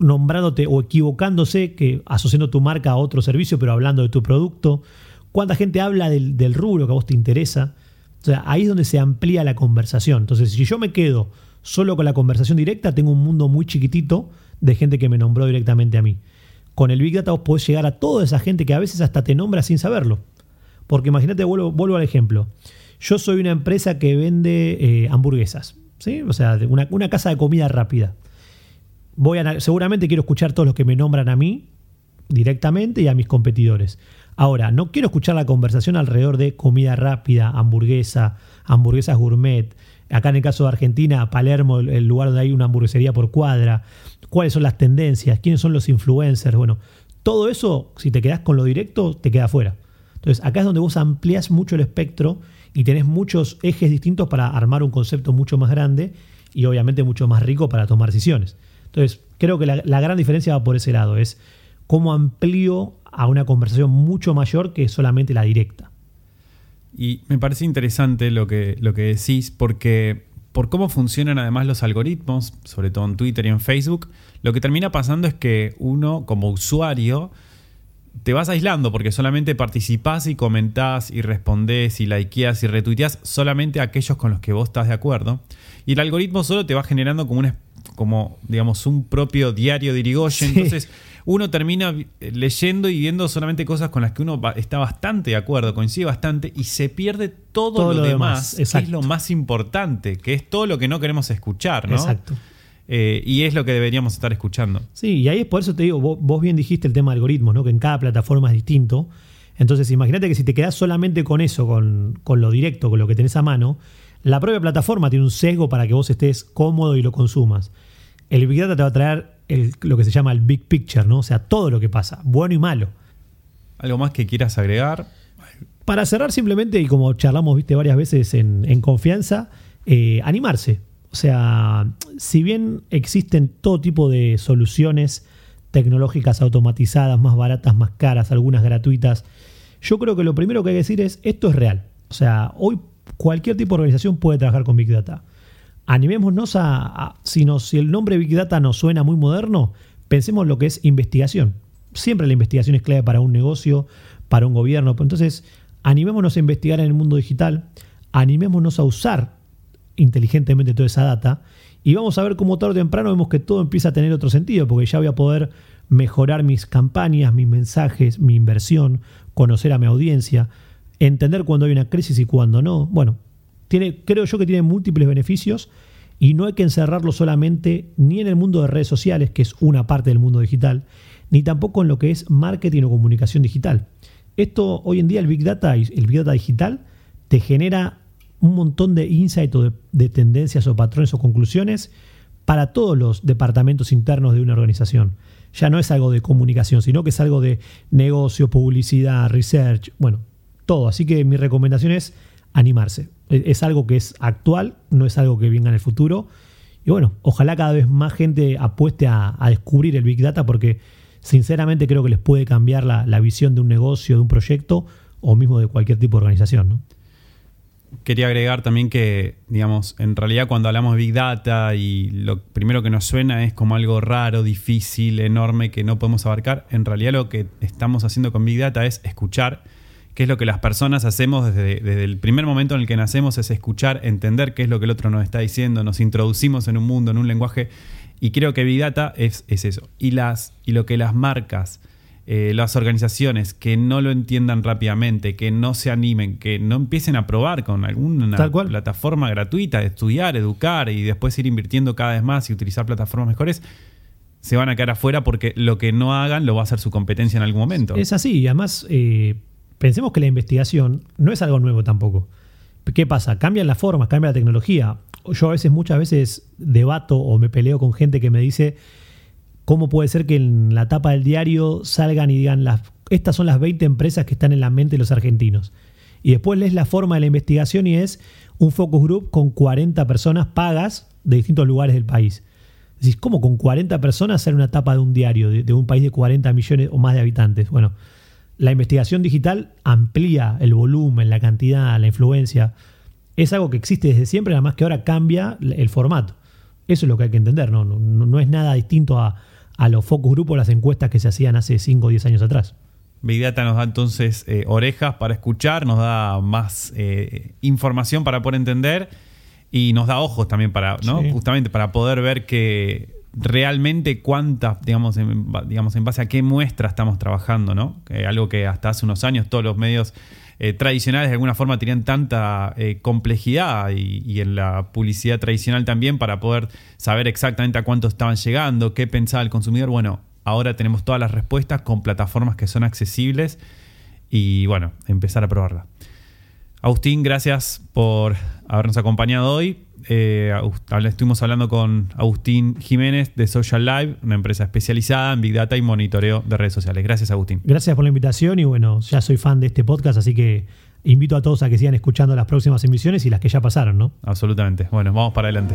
nombrándote o equivocándose, que asociando tu marca a otro servicio, pero hablando de tu producto? ¿Cuánta gente habla del, del rubro que a vos te interesa? O sea, ahí es donde se amplía la conversación. Entonces, si yo me quedo solo con la conversación directa, tengo un mundo muy chiquitito de gente que me nombró directamente a mí. Con el Big Data vos podés llegar a toda esa gente que a veces hasta te nombra sin saberlo. Porque imagínate, vuelvo, vuelvo al ejemplo. Yo soy una empresa que vende eh, hamburguesas, ¿sí? O sea, una, una, casa de comida rápida. Voy a, seguramente quiero escuchar todos los que me nombran a mí directamente y a mis competidores. Ahora, no quiero escuchar la conversación alrededor de comida rápida, hamburguesa, hamburguesas gourmet. Acá en el caso de Argentina, Palermo, el lugar donde hay una hamburguesería por cuadra cuáles son las tendencias, quiénes son los influencers. Bueno, todo eso, si te quedas con lo directo, te queda fuera. Entonces, acá es donde vos amplias mucho el espectro y tenés muchos ejes distintos para armar un concepto mucho más grande y obviamente mucho más rico para tomar decisiones. Entonces, creo que la, gran diferencia va por ese lado, es cómo amplío a una conversación mucho mayor que solamente la directa. Y me parece interesante lo que, lo que decís, porque por cómo funcionan además los algoritmos, sobre todo en Twitter y en Facebook, lo que termina pasando es que uno como usuario te vas aislando porque solamente participás y comentás y respondés y likeás y retuiteás solamente aquellos con los que vos estás de acuerdo. Y el algoritmo solo te va generando como un, como, digamos, un propio diario de Irigoyen. Entonces uno termina leyendo y viendo solamente cosas con las que uno está bastante de acuerdo, coincide bastante y se pierde todo, lo, demás, que es lo más importante, que es todo lo que no queremos escuchar, ¿no? Exacto. Eh, y es lo que deberíamos estar escuchando. Sí, y ahí es por eso te digo, vos, bien dijiste el tema de algoritmos, ¿no? que en cada plataforma es distinto. Entonces, imagínate que si te quedas solamente con eso, con, con, lo directo, con lo que tenés a mano, la propia plataforma tiene un sesgo para que vos estés cómodo y lo consumas. El Big Data te va a traer lo que se llama el big picture, ¿no? O sea, todo lo que pasa, bueno y malo. ¿Algo más que quieras agregar? Para cerrar simplemente, y como charlamos, viste, varias veces en, confianza, eh, animarse. O sea, si bien existen todo tipo de soluciones tecnológicas automatizadas, más baratas, más caras, algunas gratuitas, yo creo que lo primero que hay que decir es, esto es real. O sea, hoy cualquier tipo de organización puede trabajar con Big Data. Animémonos a, si, el nombre Big Data nos suena muy moderno, pensemos lo que es investigación. Siempre la investigación es clave para un negocio, para un gobierno. Entonces, animémonos a investigar en el mundo digital, animémonos a usar inteligentemente toda esa data y vamos a ver cómo tarde o temprano vemos que todo empieza a tener otro sentido, porque ya voy a poder mejorar mis campañas, mis mensajes, mi inversión, conocer a mi audiencia, entender cuando hay una crisis y cuando no. Bueno, tiene, creo yo que tiene múltiples beneficios y no hay que encerrarlo solamente ni en el mundo de redes sociales, que es una parte del mundo digital, ni tampoco en lo que es marketing o comunicación digital. Esto hoy en día el Big Data, el Big Data digital, te genera un montón de insights o de, tendencias o patrones o conclusiones para todos los departamentos internos de una organización. Ya no es algo de comunicación, sino que es algo de negocio, publicidad, research, bueno, todo. Así que mi recomendación es animarse. E, es algo que es actual, no es algo que venga en el futuro. Y bueno, ojalá cada vez más gente apueste a, descubrir el Big Data porque sinceramente creo que les puede cambiar la, la, visión de un negocio, de un proyecto o mismo de cualquier tipo de organización. ¿no? quería agregar también que, digamos, en realidad cuando hablamos de Big Data y lo primero que nos suena es como algo raro, difícil, enorme, que no podemos abarcar, en realidad lo que estamos haciendo con Big Data es escuchar, que es lo que las personas hacemos desde, el primer momento en el que nacemos, es escuchar, entender qué es lo que el otro nos está diciendo, nos introducimos en un mundo, en un lenguaje, y creo que Big Data es, es eso. Y, las, y lo que las marcas eh, las organizaciones que no lo entiendan rápidamente, que no se animen, que no empiecen a probar con alguna plataforma gratuita de estudiar, educar y después ir invirtiendo cada vez más y utilizar plataformas mejores, se van a quedar afuera porque lo que no hagan lo va a hacer su competencia en algún momento. Es así, y además eh, pensemos que la investigación no es algo nuevo tampoco. ¿Qué pasa? Cambian las formas, cambia la tecnología. Yo a veces, muchas veces debato o me peleo con gente que me dice ¿Cómo puede ser que en la tapa del diario salgan y digan, las, estas son las 20 empresas que están en la mente de los argentinos? Y después lees la forma de la investigación y es un focus group con 40 personas pagas de distintos lugares del país. Decís, ¿cómo con 40 personas hacer una tapa de un diario de, un país de 40 millones o más de habitantes? Bueno, la investigación digital amplía el volumen, la cantidad, la influencia. Es algo que existe desde siempre, nada más que ahora cambia el formato. Eso es lo que hay que entender, no, no, no es nada distinto a, a los focus grupos, las encuestas que se hacían hace 5 o 10 años atrás. Big Data nos da entonces eh, orejas para escuchar, nos da más eh, información para poder entender y nos da ojos también para, ¿no? Justamente para poder ver que realmente cuántas, digamos en, digamos, en base a qué muestra estamos trabajando, ¿no? algo que hasta hace unos años todos los medios eh, tradicionales de alguna forma tenían tanta eh, complejidad y, en la publicidad tradicional también para poder saber exactamente a cuánto estaban llegando, qué pensaba el consumidor. Bueno, ahora tenemos todas las respuestas con plataformas que son accesibles y bueno, empezar a probarla. Agustín, gracias por habernos acompañado hoy. Eh, estuvimos hablando con Agustín Jiménez de Social Live, una empresa especializada en Big Data y monitoreo de redes sociales. Gracias, Agustín. Gracias por la invitación y bueno, ya soy fan de este podcast, así que invito a todos a que sigan escuchando las próximas emisiones y las que ya pasaron, ¿no? Absolutamente. Bueno, vamos para adelante.